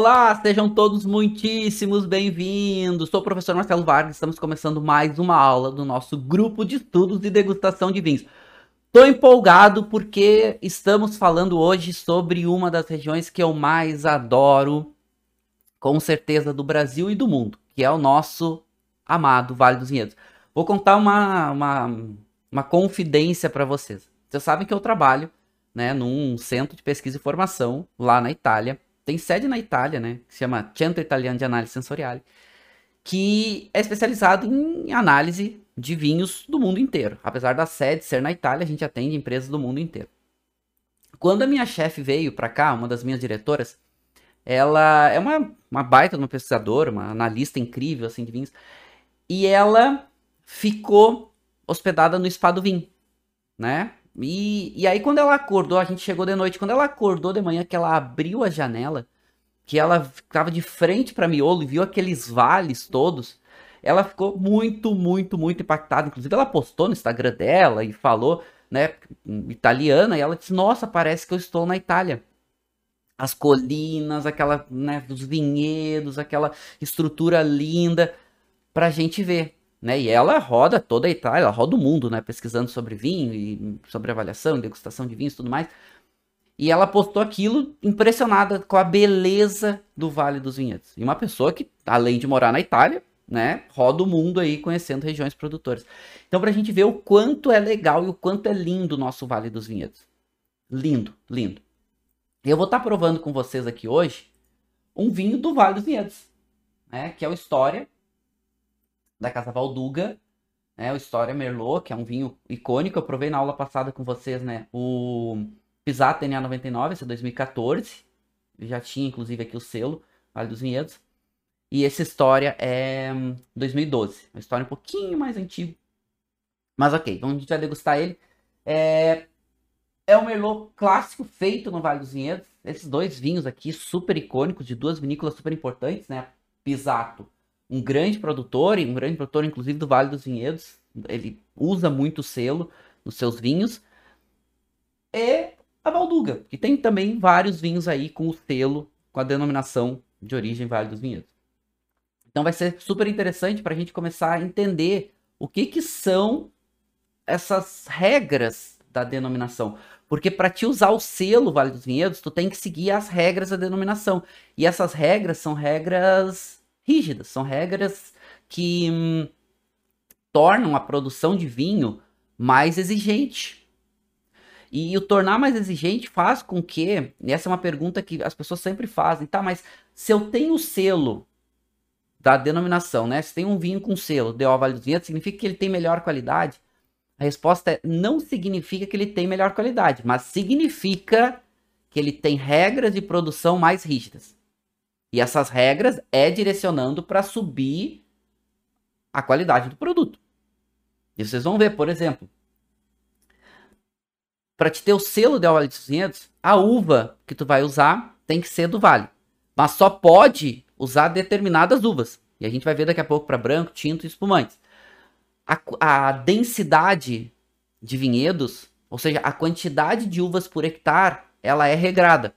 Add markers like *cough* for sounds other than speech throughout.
Olá, sejam todos muitíssimos bem-vindos. Sou o professor Marcelo Vargas, estamos começando mais uma aula do nosso grupo de estudos de degustação de vinhos. Estou empolgado porque estamos falando hoje sobre uma das regiões que eu mais adoro, com certeza, do Brasil e do mundo, que é o nosso amado Vale dos Vinhedos. Vou contar uma, uma, uma confidência para vocês. Vocês sabem que eu trabalho né, num centro de pesquisa e formação lá na Itália tem sede na Itália, né? Que se chama Centro Italiano de Análise Sensorial, que é especializado em análise de vinhos do mundo inteiro. Apesar da sede ser na Itália, a gente atende empresas do mundo inteiro. Quando a minha chefe veio para cá, uma das minhas diretoras, ela é uma, uma baita uma pesquisadora, uma analista incrível assim de vinhos, e ela ficou hospedada no Spa do Vinho, né? E, e aí, quando ela acordou, a gente chegou de noite, quando ela acordou de manhã, que ela abriu a janela, que ela ficava de frente para miolo e viu aqueles vales todos, ela ficou muito, muito, muito impactada. Inclusive, ela postou no Instagram dela e falou, né, italiana, e ela disse: Nossa, parece que eu estou na Itália. As colinas, aquela, né, os vinhedos, aquela estrutura linda pra gente ver né? E ela roda toda a Itália, ela roda o mundo, né? Pesquisando sobre vinho e sobre avaliação, degustação de vinhos e tudo mais. E ela postou aquilo impressionada com a beleza do Vale dos Vinhedos. E uma pessoa que, além de morar na Itália, né, roda o mundo aí conhecendo regiões produtoras. Então, para a gente ver o quanto é legal e o quanto é lindo o nosso Vale dos Vinhedos. Lindo, lindo. Eu vou estar tá provando com vocês aqui hoje um vinho do Vale dos Vinhedos, né, que é o História da Casa Valduga, né? O História Merlot, que é um vinho icônico. Eu provei na aula passada com vocês, né? O Pisato DNA 99, esse é 2014. Já tinha, inclusive, aqui o selo, Vale dos Vinhedos. E essa história é 2012. Uma história um pouquinho mais antiga. Mas ok, então a gente vai degustar ele. É, é um Merlot clássico feito no Vale dos Vinhedos. Esses dois vinhos aqui, super icônicos, de duas vinícolas super importantes, né? Pisato um grande produtor, e um grande produtor, inclusive, do Vale dos Vinhedos. Ele usa muito selo nos seus vinhos. E a Valduga, que tem também vários vinhos aí com o selo, com a denominação de origem Vale dos Vinhedos. Então vai ser super interessante para a gente começar a entender o que, que são essas regras da denominação. Porque para te usar o selo Vale dos Vinhedos, tu tem que seguir as regras da denominação. E essas regras são regras rígidas, são regras que hum, tornam a produção de vinho mais exigente. E o tornar mais exigente faz com que, essa é uma pergunta que as pessoas sempre fazem, tá, mas se eu tenho o selo da denominação, né? Se tem um vinho com selo de Vale dos Vinhedos, significa que ele tem melhor qualidade? A resposta é não significa que ele tem melhor qualidade, mas significa que ele tem regras de produção mais rígidas. E essas regras é direcionando para subir a qualidade do produto. E vocês vão ver, por exemplo, para te ter o selo de óleo de 500, a uva que tu vai usar tem que ser do Vale. Mas só pode usar determinadas uvas. E a gente vai ver daqui a pouco para branco, tinto e espumantes. A, a densidade de vinhedos, ou seja, a quantidade de uvas por hectare, ela é regrada.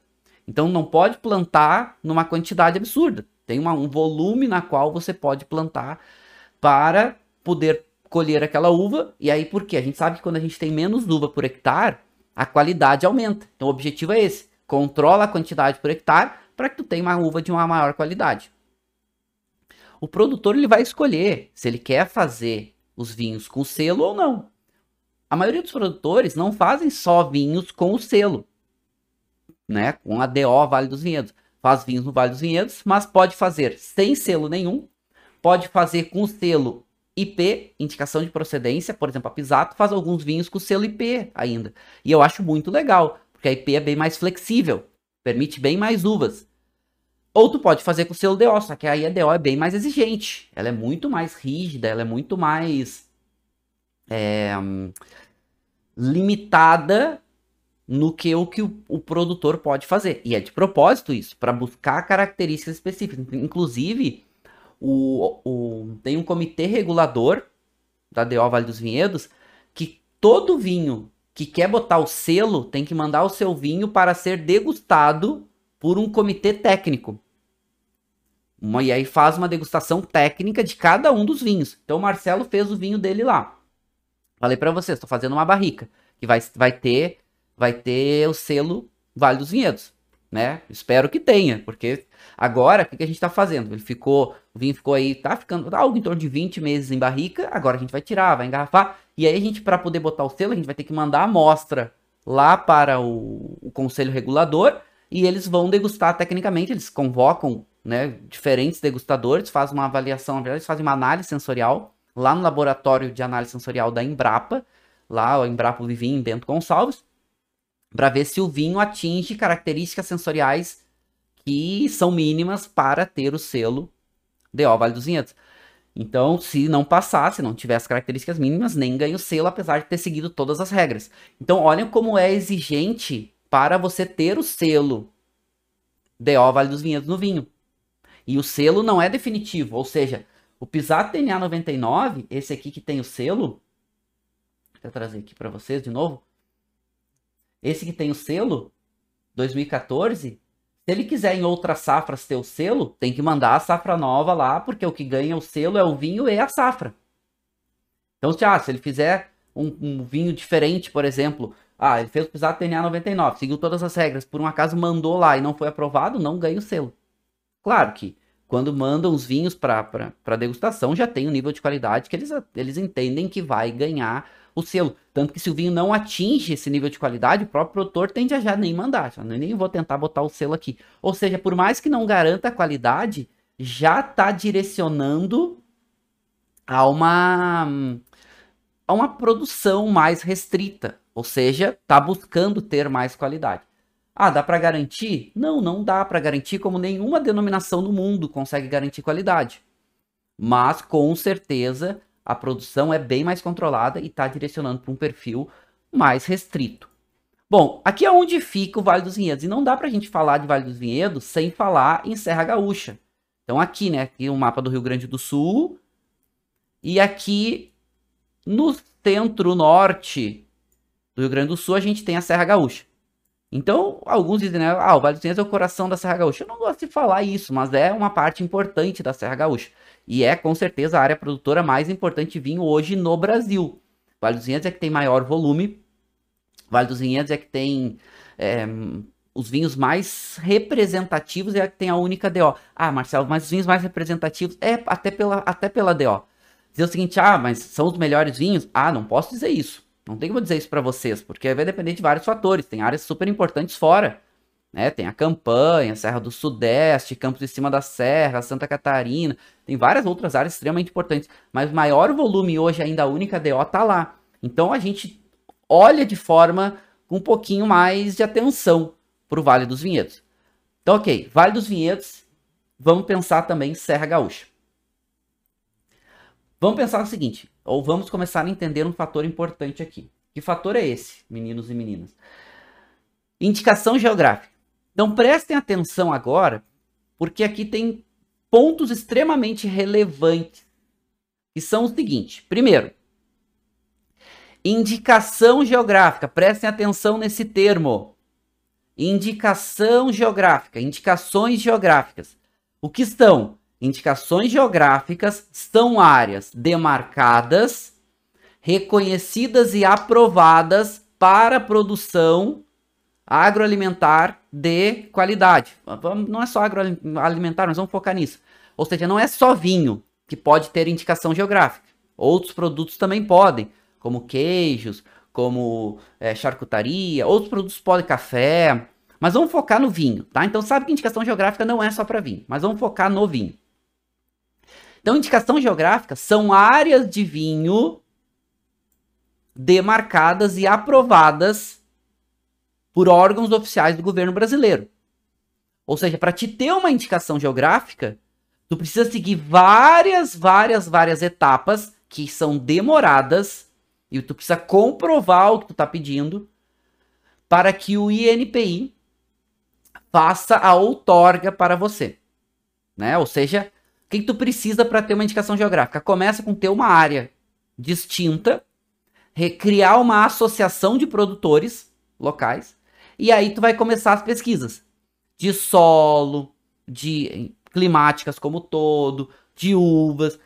Então não pode plantar numa quantidade absurda. Tem uma, um volume na qual você pode plantar para poder colher aquela uva. E aí por quê? A gente sabe que quando a gente tem menos uva por hectare, a qualidade aumenta. Então o objetivo é esse. Controla a quantidade por hectare para que tu tenha uma uva de uma maior qualidade. O produtor ele vai escolher se ele quer fazer os vinhos com selo ou não. A maioria dos produtores não fazem só vinhos com o selo né, com a DO Vale dos Vinhedos. Faz vinhos no Vale dos Vinhedos, mas pode fazer sem selo nenhum, pode fazer com selo IP, indicação de procedência, por exemplo, a Pisato faz alguns vinhos com selo IP ainda. E eu acho muito legal, porque a IP é bem mais flexível, permite bem mais uvas. Ou tu pode fazer com selo DO, só que aí a DO é bem mais exigente. Ela é muito mais rígida, ela é muito mais é, limitada no que o que o, o, produtor pode fazer. E é de propósito isso, para buscar características específicas. Inclusive, o, o, tem um comitê regulador da DO Vale dos Vinhedos que todo vinho que quer botar o selo tem que mandar o seu vinho para ser degustado por um comitê técnico. Uma, e aí faz uma degustação técnica de cada um dos vinhos. Então o Marcelo fez o vinho dele lá. Falei para vocês, estou fazendo uma barrica que vai, vai ter vai ter o selo Vale dos Vinhedos, né? Espero que tenha, porque agora o que, que a gente está fazendo? Ele ficou, o vinho ficou aí, tá ficando algo em torno de 20 meses em barrica. Agora a gente vai tirar, vai engarrafar e aí a gente para poder botar o selo a gente vai ter que mandar a amostra lá para o, o conselho regulador e eles vão degustar tecnicamente, eles convocam né, diferentes degustadores, fazem uma avaliação, na verdade, eles fazem uma análise sensorial lá no laboratório de análise sensorial da Embrapa, lá o Embrapa Vivim em Bento Gonçalves, para ver se o vinho atinge características sensoriais que são mínimas para ter o selo DO Vale dos Vinhedos. Então, se não passar, se não tiver as características mínimas, nem ganha o selo, apesar de ter seguido todas as regras. Então, olhem como é exigente para você ter o selo DO Vale dos Vinhedos no vinho. E o selo não é definitivo, ou seja, o Pisato DNA 99, esse aqui que tem o selo, vou trazer aqui para vocês de novo. Esse que tem o selo 2014, se ele quiser em outras safras ter o selo, tem que mandar a safra nova lá, porque o que ganha o selo é o vinho e a safra. Então, se, ah, se ele fizer um, um vinho diferente, por exemplo, ah, ele fez o pisado TNA 99, seguiu todas as regras, por um acaso mandou lá e não foi aprovado, não ganha o selo. Claro que quando mandam os vinhos para degustação, já tem um nível de qualidade que eles, eles entendem que vai ganhar o selo. Tanto que se o vinho não atinge esse nível de qualidade, o próprio produtor tende a já nem mandar. Já nem vou tentar botar o selo aqui. Ou seja, por mais que não garanta a qualidade, já está direcionando a uma, a uma produção mais restrita. Ou seja, está buscando ter mais qualidade. Ah, dá para garantir? Não, não dá para garantir, como nenhuma denominação no mundo consegue garantir qualidade. Mas com certeza a produção é bem mais controlada e está direcionando para um perfil mais restrito. Bom, aqui é onde fica o Vale dos Vinhedos. E não dá para a gente falar de Vale dos Vinhedos sem falar em Serra Gaúcha. Então aqui, né? Aqui o mapa do Rio Grande do Sul. E aqui no centro-norte do Rio Grande do Sul, a gente tem a Serra Gaúcha. Então, alguns dizem, né, ah, o Vale dos Vinhedos é o coração da Serra Gaúcha. Eu não gosto de falar isso, mas é uma parte importante da Serra Gaúcha. E é, com certeza, a área produtora mais importante de vinho hoje no Brasil. Vale dos Vinhedos é que tem maior volume. Vale dos Vinhedos é que tem é, os vinhos mais representativos, é que tem a única DO. Ah, Marcelo, mas os vinhos mais representativos é até pela, até pela DO. Dizer o seguinte, ah, mas são os melhores vinhos? Ah, não posso dizer isso. Não tem como dizer isso para vocês, porque vai depender de vários fatores. Tem áreas super importantes fora. Né? Tem a Campanha, Serra do Sudeste, Campos de Cima da Serra, Santa Catarina. Tem várias outras áreas extremamente importantes. Mas o maior volume hoje, ainda a única DO, tá lá. Então a gente olha de forma com um pouquinho mais de atenção para o Vale dos Vinhedos. Então, ok, Vale dos Vinhedos, vamos pensar também Serra Gaúcha. Vamos pensar o seguinte, ou vamos começar a entender um fator importante aqui. Que fator é esse, meninos e meninas? Indicação geográfica. Então prestem atenção agora, porque aqui tem pontos extremamente relevantes, que são os seguintes. Primeiro, indicação geográfica. Prestem atenção nesse termo. Indicação geográfica, indicações geográficas. O que são? Indicações geográficas são áreas demarcadas, reconhecidas e aprovadas para produção agroalimentar de qualidade. Não é só agroalimentar, nós vamos focar nisso. Ou seja, não é só vinho que pode ter indicação geográfica. Outros produtos também podem, como queijos, como é, charcutaria, outros produtos podem, café. Mas vamos focar no vinho, tá? Então sabe que indicação geográfica não é só para vinho, mas vamos focar no vinho. Então, indicação geográfica são áreas de vinho demarcadas e aprovadas por órgãos oficiais do governo brasileiro. Ou seja, para te ter uma indicação geográfica, tu precisa seguir várias, várias, várias etapas que são demoradas e tu precisa comprovar o que tu está pedindo para que o INPI faça a outorga para você, né? Ou seja, o que, que tu precisa para ter uma indicação geográfica? Começa com ter uma área distinta, criar uma associação de produtores locais e aí tu vai começar as pesquisas de solo, de climáticas como todo, de uvas.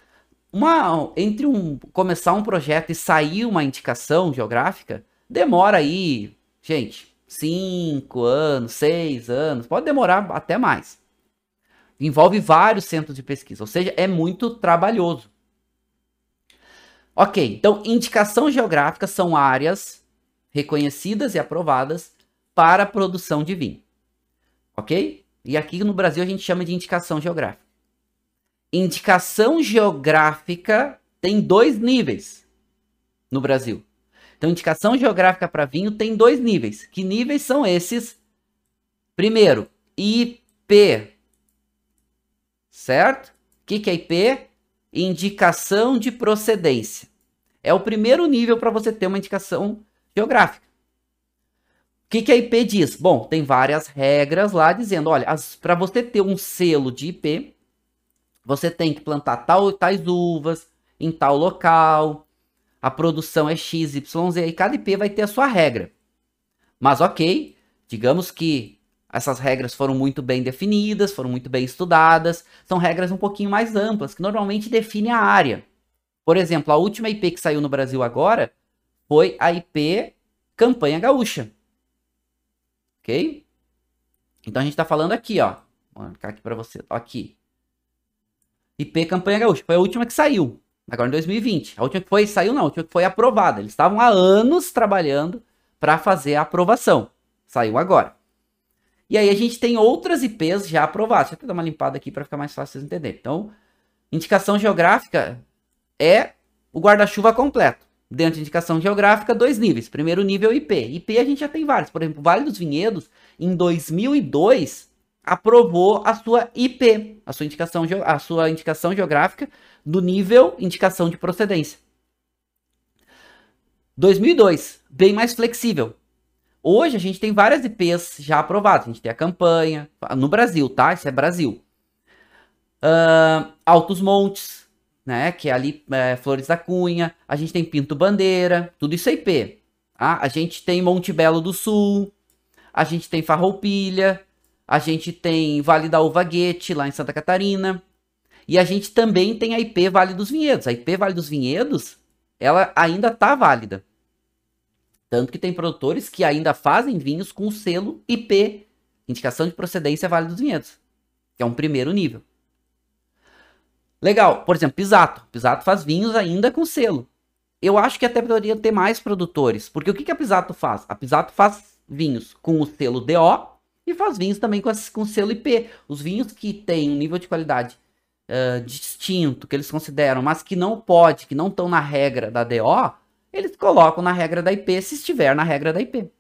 Uma, entre um começar um projeto e sair uma indicação geográfica, demora aí, gente, 5 anos, 6 anos, pode demorar até mais. Envolve vários centros de pesquisa, ou seja, é muito trabalhoso. Ok, então indicação geográfica são áreas reconhecidas e aprovadas para a produção de vinho. Ok? E aqui no Brasil a gente chama de indicação geográfica. Indicação geográfica tem dois níveis no Brasil. Então, indicação geográfica para vinho tem dois níveis. Que níveis são esses? Primeiro, IP. Certo? O que, que é IP? Indicação de procedência. É o primeiro nível para você ter uma indicação geográfica. O que, que a IP diz? Bom, tem várias regras lá dizendo, olha, para você ter um selo de IP, você tem que plantar tal, tais uvas em tal local, a produção é X, Y, Z, e cada IP vai ter a sua regra. Mas ok, digamos que essas regras foram muito bem definidas, foram muito bem estudadas, são regras um pouquinho mais amplas, que normalmente definem a área. Por exemplo, a última IP que saiu no Brasil agora foi a IP Campanha Gaúcha. Ok? Então a gente está falando aqui, ó. Vou marcar aqui para você. Aqui. IP Campanha Gaúcha. Foi a última que saiu. Agora em 2020. A última que foi, saiu não, a última que foi aprovada. Eles estavam há anos trabalhando para fazer a aprovação. Saiu agora. E aí a gente tem outras IPs já aprovadas. Deixa eu dar uma limpada aqui para ficar mais fácil vocês entenderem. Então, indicação geográfica é o guarda-chuva completo. Dentro de indicação geográfica, dois níveis. Primeiro nível IP. IP a gente já tem vários. Por exemplo, Vale dos Vinhedos, em 2002, aprovou a sua IP, a sua indicação, a sua indicação geográfica do nível indicação de procedência. 2002, bem mais flexível. Hoje a gente tem várias IPs já aprovadas. A gente tem a campanha, no Brasil, tá? Isso é Brasil. Uh, Altos Montes, né? Que é ali é, Flores da Cunha. A gente tem Pinto Bandeira, tudo isso é IP. Tá? A gente tem Monte Belo do Sul. A gente tem Farroupilha. A gente tem Vale da Uva Guete, lá em Santa Catarina. E a gente também tem a IP Vale dos Vinhedos. A IP Vale dos Vinhedos, ela ainda está válida. Tanto que tem produtores que ainda fazem vinhos com o selo IP, indicação de procedência Vale dos Vinhedos, que é um primeiro nível. Legal, por exemplo, Pisato. Pisato faz vinhos ainda com selo. Eu acho que até poderia ter mais produtores, porque o que, que a Pisato faz? A Pisato faz vinhos com o selo DO e faz vinhos também com, com selo IP. Os vinhos que têm um nível de qualidade uh, distinto, que eles consideram, mas que não pode, que não estão na regra da DO, eles colocam na regra da IP se estiver na regra da IP.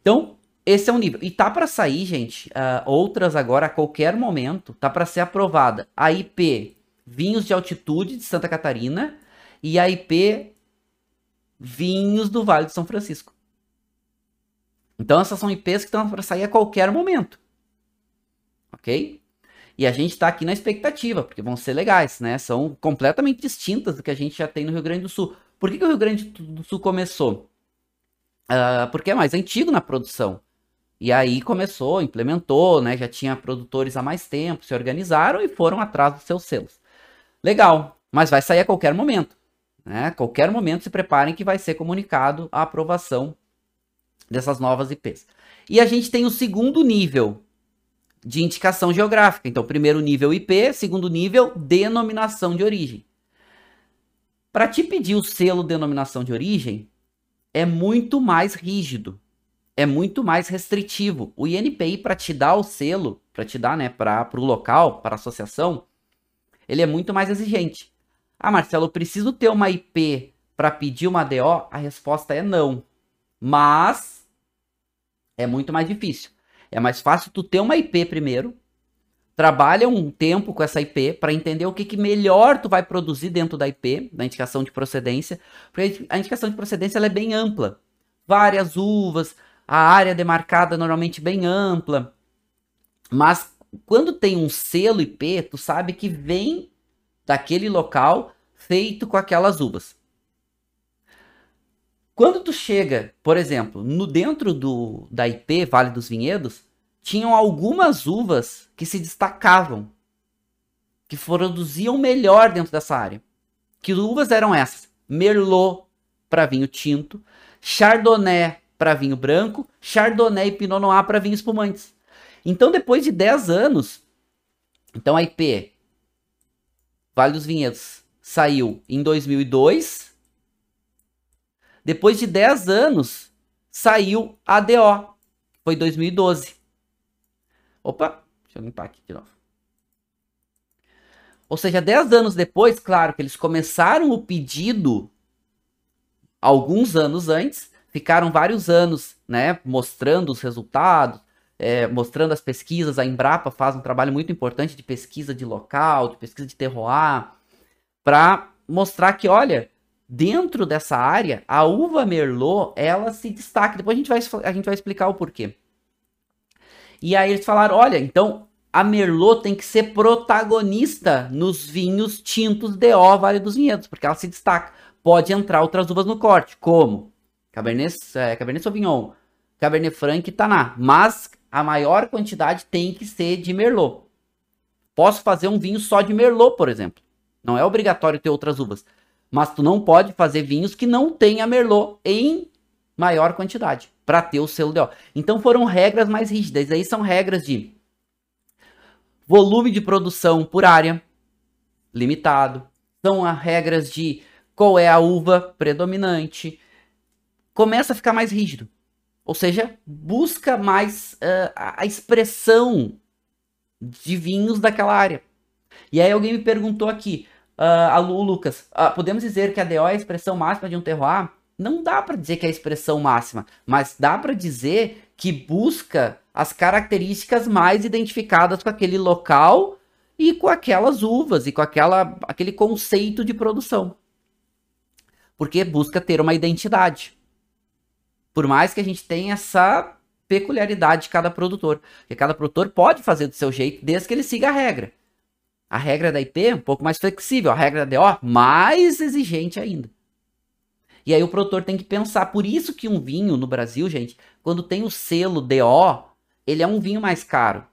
Então, esse é um nível. E tá para sair, gente, uh, outras agora a qualquer momento, tá para ser aprovada a IP Vinhos de Altitude de Santa Catarina e a IP Vinhos do Vale de São Francisco. Então essas são IPs que estão para sair a qualquer momento. Ok? E a gente está aqui na expectativa, porque vão ser legais, né? São completamente distintas do que a gente já tem no Rio Grande do Sul. Por que, que o Rio Grande do Sul começou? Uh, porque é mais antigo na produção. E aí começou, implementou, né? Já tinha produtores há mais tempo, se organizaram e foram atrás dos seus selos. Legal, mas vai sair a qualquer momento. Né? Qualquer momento se preparem que vai ser comunicado a aprovação dessas novas IPs. E a gente tem o segundo nível de indicação geográfica. Então, primeiro nível IP, segundo nível denominação de origem. Para te pedir o selo denominação de origem, é muito mais rígido, é muito mais restritivo. O INPI, para te dar o selo, para te dar né, para o local, para a associação, ele é muito mais exigente. Ah, Marcelo, eu preciso ter uma IP para pedir uma DO? A resposta é não. Mas é muito mais difícil. É mais fácil tu ter uma IP primeiro, trabalha um tempo com essa IP para entender o que, que melhor tu vai produzir dentro da IP, da indicação de procedência, porque a indicação de procedência ela é bem ampla. Várias uvas, a área demarcada normalmente bem ampla. Mas quando tem um selo IP, tu sabe que vem daquele local feito com aquelas uvas. Quando tu chega, por exemplo, no dentro do da IP Vale dos Vinhedos, tinham algumas uvas que se destacavam, que produziam melhor dentro dessa área. Que uvas eram essas? Merlot para vinho tinto, Chardonnay para vinho branco, Chardonnay e Pinot Noir para vinhos espumantes. Então, depois de 10 anos, então a IP Vale dos Vinhedos saiu em 2002. Depois de 10 anos, saiu a DO, foi 2012. Opa, deixa eu limpar aqui de novo. Ou seja, 10 anos depois, claro que eles começaram o pedido alguns anos antes, ficaram vários anos, né, mostrando os resultados, é, mostrando as pesquisas. A Embrapa faz um trabalho muito importante de pesquisa de local, de pesquisa de terroir, para mostrar que, olha, dentro dessa área, a uva Merlot, ela se destaca. Depois a gente vai, a gente vai explicar o porquê. E aí eles falaram, olha, então a Merlot tem que ser protagonista nos vinhos tintos DO Vale dos Vinhedos, porque ela se destaca. Pode entrar outras uvas no corte, como Cabernet, é, Cabernet Sauvignon, Cabernet Franc e Taná. Mas a maior quantidade tem que ser de Merlot. Posso fazer um vinho só de Merlot, por exemplo. Não é obrigatório ter outras uvas. Mas tu não pode fazer vinhos que não tenha Merlot em maior quantidade para ter o selo DO. Então foram regras mais rígidas. Aí são regras de volume de produção por área limitado. São as regras de qual é a uva predominante. Começa a ficar mais rígido. Ou seja, busca mais uh, a expressão de vinhos daquela área. E aí alguém me perguntou aqui, uh, o Lucas, uh, podemos dizer que a DO é a expressão máxima de um terroir? Não dá para dizer que é a expressão máxima, mas dá para dizer que busca as características mais identificadas com aquele local e com aquelas uvas e com aquela, aquele conceito de produção. Porque busca ter uma identidade. Por mais que a gente tenha essa peculiaridade de cada produtor. Porque cada produtor pode fazer do seu jeito, desde que ele siga a regra. A regra da IP é um pouco mais flexível, a regra da DO mais exigente ainda. E aí o produtor tem que pensar. Por isso que um vinho no Brasil, gente, quando tem o selo DO, ele é um vinho mais caro.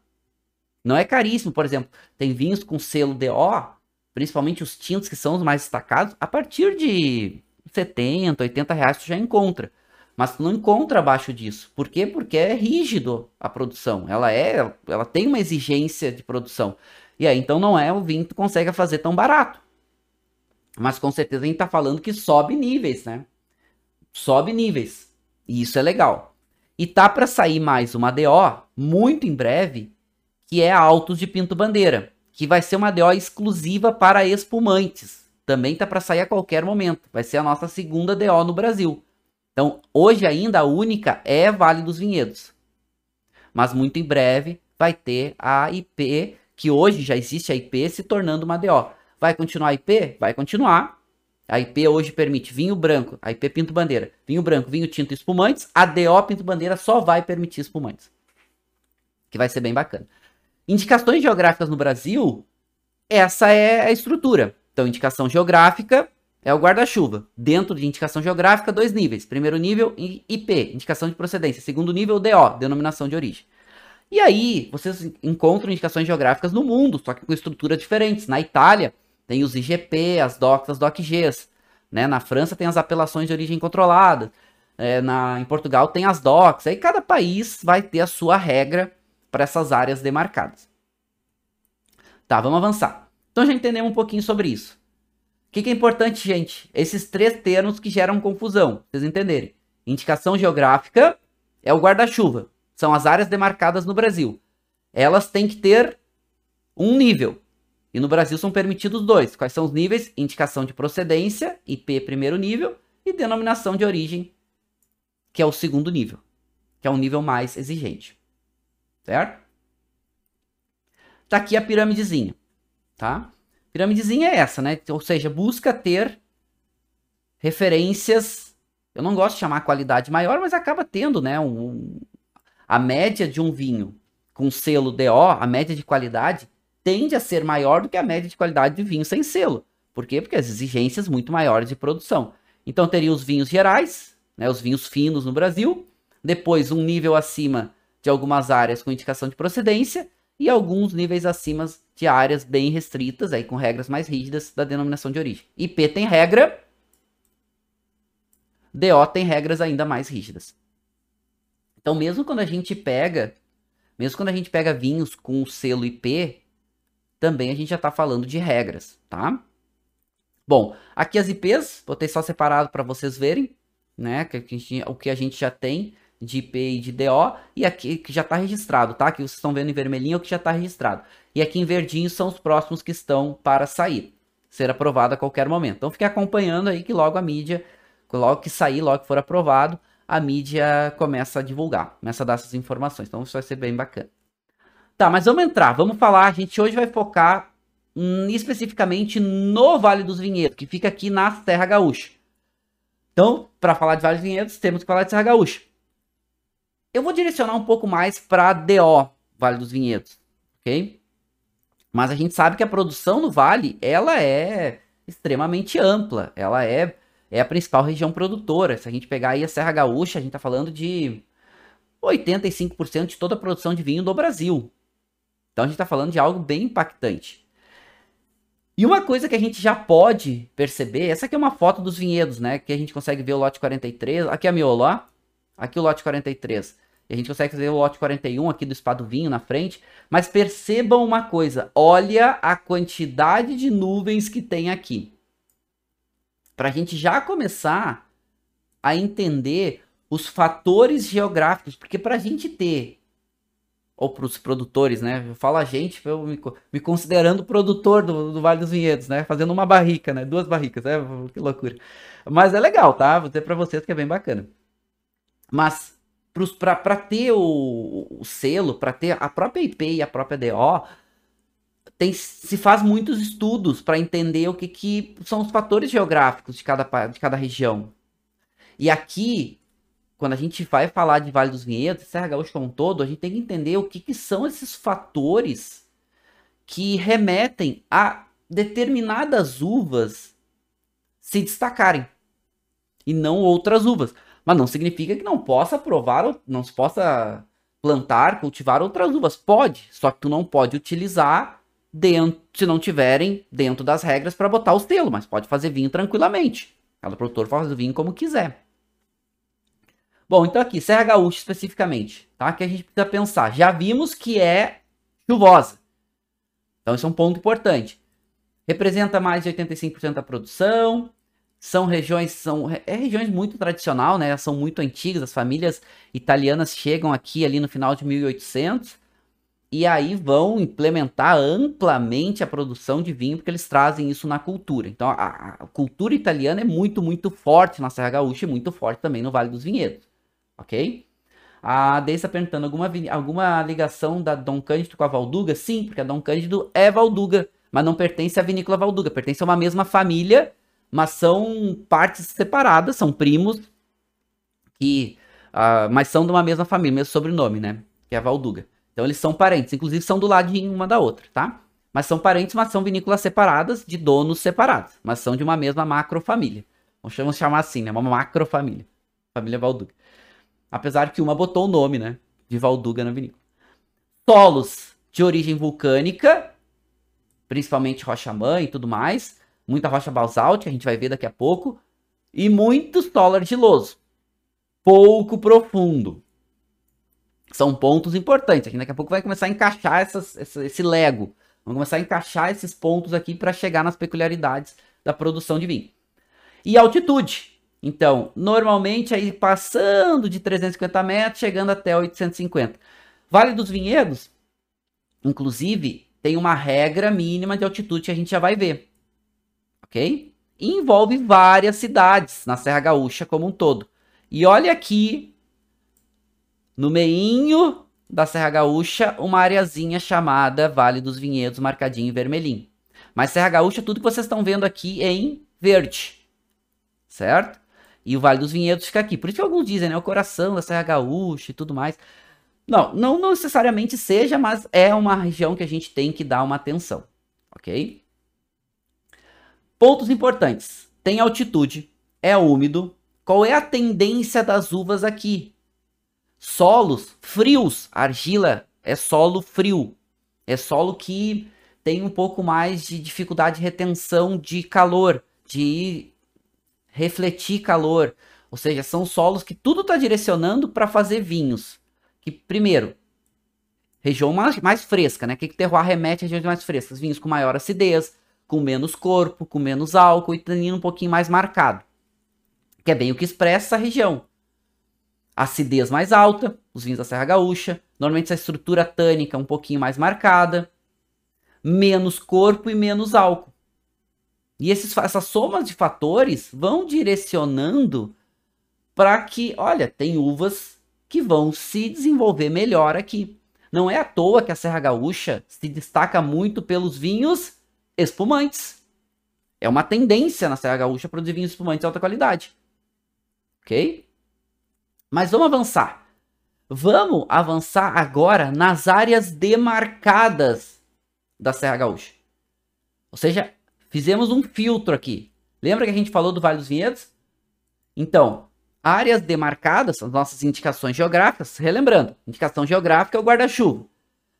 Não é caríssimo, por exemplo. Tem vinhos com selo DO, principalmente os tintos que são os mais destacados, a partir de 70, 80 reais tu já encontra. Mas tu não encontra abaixo disso. Por quê? Porque é rígido a produção. Ela é, ela tem uma exigência de produção. E aí então não é o vinho que tu consegue fazer tão barato. Mas com certeza a gente tá falando que sobe níveis, né? Sobe níveis. E isso é legal. E tá para sair mais uma DO muito em breve, que é a Altos de Pinto Bandeira, que vai ser uma DO exclusiva para espumantes. Também tá para sair a qualquer momento. Vai ser a nossa segunda DO no Brasil. Então, hoje ainda a única é Vale dos Vinhedos. Mas muito em breve vai ter a IP, que hoje já existe a IP, se tornando uma DO. Vai continuar a IP? Vai continuar. A IP hoje permite vinho branco, a IP Pinto Bandeira, vinho branco, vinho tinto e espumantes. A DO Pinto Bandeira só vai permitir espumantes. Que vai ser bem bacana. Indicações geográficas no Brasil, essa é a estrutura. Então, indicação geográfica, é o guarda-chuva. Dentro de indicação geográfica, dois níveis. Primeiro nível, IP, indicação de procedência. Segundo nível, DO, denominação de origem. E aí, vocês encontram indicações geográficas no mundo, só que com estruturas diferentes. Na Itália, tem os IGP, as DOCs, as DOCGs. Né? Na França, tem as apelações de origem controlada. É, na, em Portugal, tem as DOCs. Aí, cada país vai ter a sua regra para essas áreas demarcadas. Tá, vamos avançar. Então, já entendemos um pouquinho sobre isso. O que, que, é importante, gente? Esses três termos que geram confusão, vocês entenderem. Indicação geográfica é o guarda-chuva. São as áreas demarcadas no Brasil. Elas têm que ter um nível. E no Brasil são permitidos dois. Quais são os níveis? Indicação de procedência, IP primeiro nível, e denominação de origem, que é o segundo nível, que é um nível mais exigente. Certo? Tá aqui a piramidezinha, tá? Piramidezinha é essa, né? Ou seja, busca ter referências. Eu não gosto de chamar qualidade maior, mas acaba tendo, né? Um, a média de um vinho com selo DO, a média de qualidade, tende a ser maior do que a média de qualidade de vinho sem selo. Por quê? Porque as exigências muito maiores de produção. Então teria os vinhos gerais, né, os vinhos finos no Brasil, depois um nível acima de algumas áreas com indicação de procedência e alguns níveis acima de áreas bem restritas, aí com regras mais rígidas da denominação de origem. IP tem regra, DO tem regras ainda mais rígidas. Então, mesmo quando a gente pega, mesmo quando a gente pega vinhos com o selo IP, também a gente já está falando de regras, tá? Bom, aqui as IPs, botei só separado para vocês verem, né? O que a gente já tem de IP e de DO, e aqui que já está registrado, tá? Que vocês estão vendo em vermelhinho é o que já está registrado. E aqui em verdinho são os próximos que estão para sair, ser aprovado a qualquer momento. Então fique acompanhando aí que logo a mídia, logo que sair, logo que for aprovado, a mídia começa a divulgar, começa a dar essas informações. Então isso vai ser bem bacana. Tá, mas vamos entrar, vamos falar. A gente hoje vai focar hum, especificamente no Vale dos Vinhedos, que fica aqui na Serra Gaúcha. Então, para falar de Vale dos Vinhedos, temos que falar de Serra Gaúcha. Eu vou direcionar um pouco mais para DO, Vale dos Vinhedos, ok? Mas a gente sabe que a produção no Vale, ela é extremamente ampla. Ela é, é a principal região produtora. Se a gente pegar aí a Serra Gaúcha, a gente está falando de 85% de toda a produção de vinho do Brasil. Então a gente está falando de algo bem impactante. E uma coisa que a gente já pode perceber, essa aqui é uma foto dos vinhedos, né? Que a gente consegue ver o lote 43. Aqui é a miolo, ó. Aqui o lote 43. E a gente consegue ver o lote 41 aqui do Espado Vinho na frente. Mas percebam uma coisa: olha a quantidade de nuvens que tem aqui. Para a gente já começar a entender os fatores geográficos, porque para a gente ter ou para os produtores, né? Eu falo a gente, eu me, me considerando produtor do, do, Vale dos Vinhedos, né? Fazendo uma barrica, né? Duas barricas, né? Que loucura. Mas é legal, tá? Vou dizer para vocês que é bem bacana. Mas para ter o, o selo, para ter a própria IP e a própria DO, tem, se faz muitos estudos para entender o que, que são os fatores geográficos de cada, de cada região. E aqui quando a gente vai falar de Vale dos Vinhedos, Serra Gaúcha como um todo, a gente tem que entender o que, que são esses fatores que remetem a determinadas uvas se destacarem e não outras uvas. Mas não significa que não possa provar, não se possa plantar, cultivar outras uvas. Pode, só que tu não pode utilizar dentro, se não tiverem dentro das regras para botar o selo, mas pode fazer vinho tranquilamente. Cada produtor faz o vinho como quiser. Bom, então aqui, Serra Gaúcha especificamente, tá? Que a gente precisa pensar. Já vimos que é chuvosa. Então, isso é um ponto importante. Representa mais de 85% da produção. São regiões, são é regiões muito tradicional, né? São muito antigas. As famílias italianas chegam aqui ali no final de 1800 e aí vão implementar amplamente a produção de vinho, porque eles trazem isso na cultura. Então, a, a cultura italiana é muito, muito forte na Serra Gaúcha e muito forte também no Vale dos Vinhedos ok? A Deise está perguntando alguma, alguma ligação da Dom Cândido com a Valduga? Sim, porque a Dom Cândido é Valduga, mas não pertence à vinícola Valduga, pertence a uma mesma família, mas são partes separadas, são primos que, uh, mas são de uma mesma família, mesmo sobrenome, né? Que é a Valduga. Então eles são parentes, inclusive são do ladinho uma da outra, tá? Mas são parentes, mas são vinícolas separadas, de donos separados, mas são de uma mesma macrofamília. Vamos chamar assim, né? Uma macrofamília. Família Valduga. Apesar que uma botou o nome, né? De Valduga na vinícola. Solos de origem vulcânica, principalmente rocha-mãe e tudo mais. Muita rocha basáltica, a gente vai ver daqui a pouco. E muito solo argiloso. Pouco profundo. São pontos importantes. Aqui daqui a pouco vai começar a encaixar essas, essa, esse lego. Vamos começar a encaixar esses pontos aqui para chegar nas peculiaridades da produção de vinho. E altitude. Então, normalmente aí passando de 350 metros, chegando até 850. Vale dos Vinhedos, inclusive, tem uma regra mínima de altitude que a gente já vai ver. Ok? E envolve várias cidades na Serra Gaúcha como um todo. E olha aqui, no meinho da Serra Gaúcha, uma areazinha chamada Vale dos Vinhedos, marcadinho em vermelhinho. Mas Serra Gaúcha, tudo que vocês estão vendo aqui é em verde. Certo? E o Vale dos Vinhedos fica aqui. Por isso que alguns dizem, né? O coração da Serra Gaúcha e tudo mais. Não, não, necessariamente seja, mas é uma região que a gente tem que dar uma atenção. Ok? Pontos importantes. Tem altitude, é úmido. Qual é a tendência das uvas aqui? Solos frios. Argila é solo frio. É solo que tem um pouco mais de dificuldade de retenção de calor, de refletir calor. Ou seja, são solos que tudo está direcionando para fazer vinhos. Que, primeiro, região mais, mais fresca, né? O que, que terroir remete a regiões mais frescas? Vinhos com maior acidez, com menos corpo, com menos álcool e tanino um pouquinho mais marcado. Que é bem o que expressa essa região. Acidez mais alta, os vinhos da Serra Gaúcha. Normalmente essa estrutura tânica um pouquinho mais marcada. Menos corpo e menos álcool. E esses, essas somas de fatores vão direcionando para que, olha, tem uvas que vão se desenvolver melhor aqui. Não é à toa que a Serra Gaúcha se destaca muito pelos vinhos espumantes. É uma tendência na Serra Gaúcha produzir vinhos espumantes de alta qualidade. Ok? Mas vamos avançar. Vamos avançar agora nas áreas demarcadas da Serra Gaúcha. Ou seja, Fizemos um filtro aqui. Lembra que a gente falou do Vale dos Vinhedos? Então, áreas demarcadas, as nossas indicações geográficas, relembrando, indicação geográfica é o guarda-chuva. O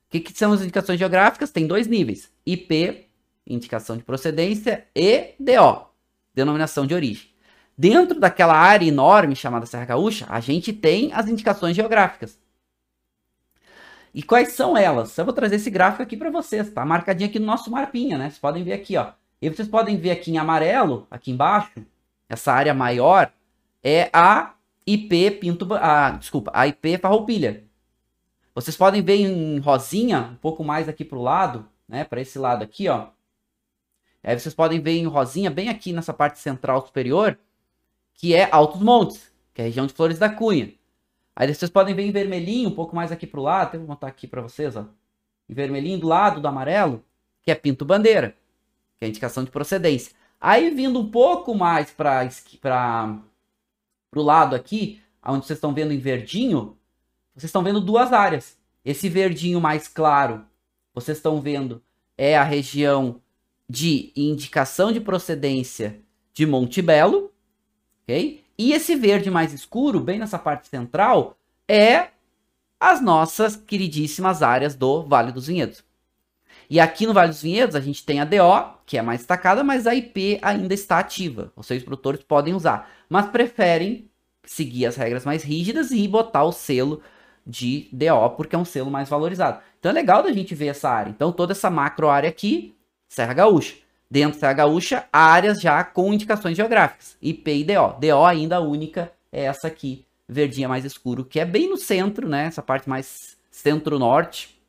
que, que, são as indicações geográficas? Tem dois níveis: IP, indicação de procedência, e DO, denominação de origem. Dentro daquela área enorme chamada Serra Gaúcha, a gente tem as indicações geográficas. E quais são elas? Eu vou trazer esse gráfico aqui para vocês, tá? Marcadinho aqui no nosso mapinha, né? Vocês podem ver aqui, ó. E vocês podem ver aqui em amarelo, aqui embaixo, essa área maior é a IP Pinto, a, desculpa, a IP Farroupilha. Vocês podem ver em rosinha, um pouco mais aqui para o lado, né, para esse lado aqui, ó. Aí vocês podem ver em rosinha, bem aqui nessa parte central superior, que é Altos Montes, que é a região de Flores da Cunha. Aí vocês podem ver em vermelhinho, um pouco mais aqui para o lado, vou botar aqui para vocês, ó. Em vermelhinho do lado do amarelo, que é Pinto Bandeira que é a indicação de procedência. Aí vindo um pouco mais para o lado aqui, onde vocês estão vendo em verdinho, vocês estão vendo duas áreas. Esse verdinho mais claro, vocês estão vendo, é a região de indicação de procedência de Monte Belo, ok? E esse verde mais escuro, bem nessa parte central, é as nossas queridíssimas áreas do Vale dos Vinhedos. E aqui no Vale dos Vinhedos a gente tem a DO, que é mais destacada, mas a IP ainda está ativa. Ou seja, os produtores podem usar, mas preferem seguir as regras mais rígidas e botar o selo de DO, porque é um selo mais valorizado. Então é legal da gente ver essa área. Então toda essa macro área aqui, Serra Gaúcha. Dentro da Serra Gaúcha, áreas já com indicações geográficas, IP e DO. DO ainda a única é essa aqui, verdinha mais escuro, que é bem no centro, né? Essa parte mais centro-norte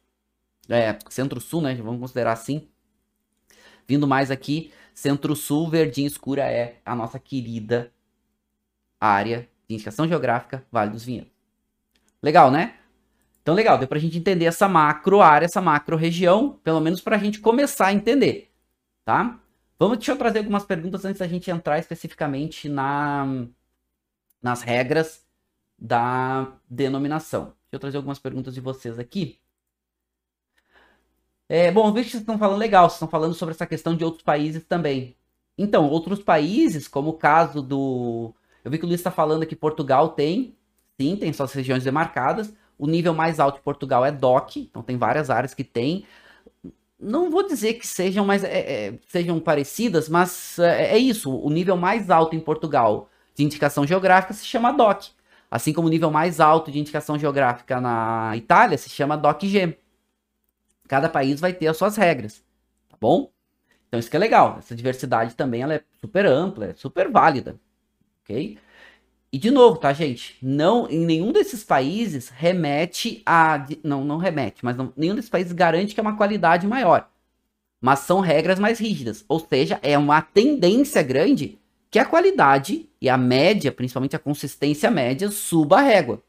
é, centro-sul, né? Vamos considerar assim. Vindo mais aqui, centro-sul, verdinha escura é a nossa querida área de indicação geográfica Vale dos Vinhedos. Legal, né? Então, legal, deu pra gente entender essa macro área, essa macro região, pelo menos pra gente começar a entender, tá? Vamos, deixa eu trazer algumas perguntas antes da gente entrar especificamente na, nas regras da denominação. Deixa eu trazer algumas perguntas de vocês aqui. É, bom, eu vejo que vocês estão falando legal, vocês estão falando sobre essa questão de outros países também. Então, outros países, como o caso do. Eu vi que o Luiz está falando que Portugal tem, sim, tem suas regiões demarcadas. O nível mais alto de Portugal é DOC, então tem várias áreas que tem. Não vou dizer que sejam, mais, é, é, sejam parecidas, mas é, é, isso. O nível mais alto em Portugal de indicação geográfica se chama DOC. Assim como o nível mais alto de indicação geográfica na Itália se chama DOC-G. Cada país vai ter as suas regras, tá bom? Então isso que é legal. Essa diversidade também ela é super ampla, é super válida, ok? E de novo, tá, gente? Não, em nenhum desses países remete a. Não, não remete, mas não, nenhum desses países garante que é uma qualidade maior. Mas são regras mais rígidas. Ou seja, é uma tendência grande que a qualidade e a média, principalmente a consistência média, suba a régua.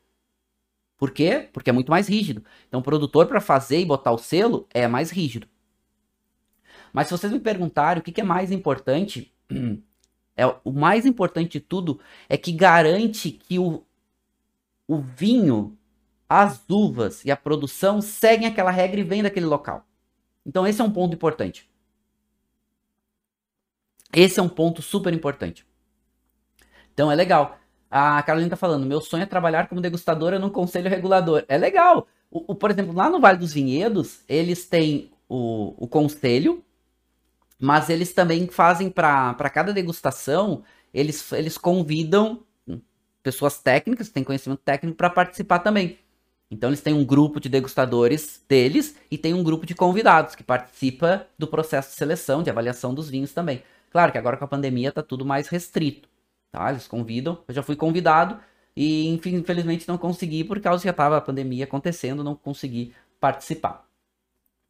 Por quê? Porque é muito mais rígido. Então, o produtor, para fazer e botar o selo, é mais rígido. Mas se vocês me perguntarem o que, que é mais importante, *clears throat* É, o mais importante de tudo é que garante que o, o vinho, as uvas e a produção seguem aquela regra e vêm daquele local. Então esse é um ponto importante. Esse é um ponto super importante. Então é legal. A Carolina está falando, meu sonho é trabalhar como degustadora num conselho regulador. É legal. O, o, por exemplo, lá no Vale dos Vinhedos, eles têm o, o conselho, mas eles também fazem para cada degustação, eles, eles convidam pessoas técnicas, que têm conhecimento técnico, para participar também. Então eles têm um grupo de degustadores deles e tem um grupo de convidados que participa do processo de seleção, de avaliação dos vinhos também. Claro que agora com a pandemia tá tudo mais restrito, tá? Eles convidam, eu já fui convidado e infelizmente não consegui por causa que já estava a pandemia acontecendo, não consegui participar.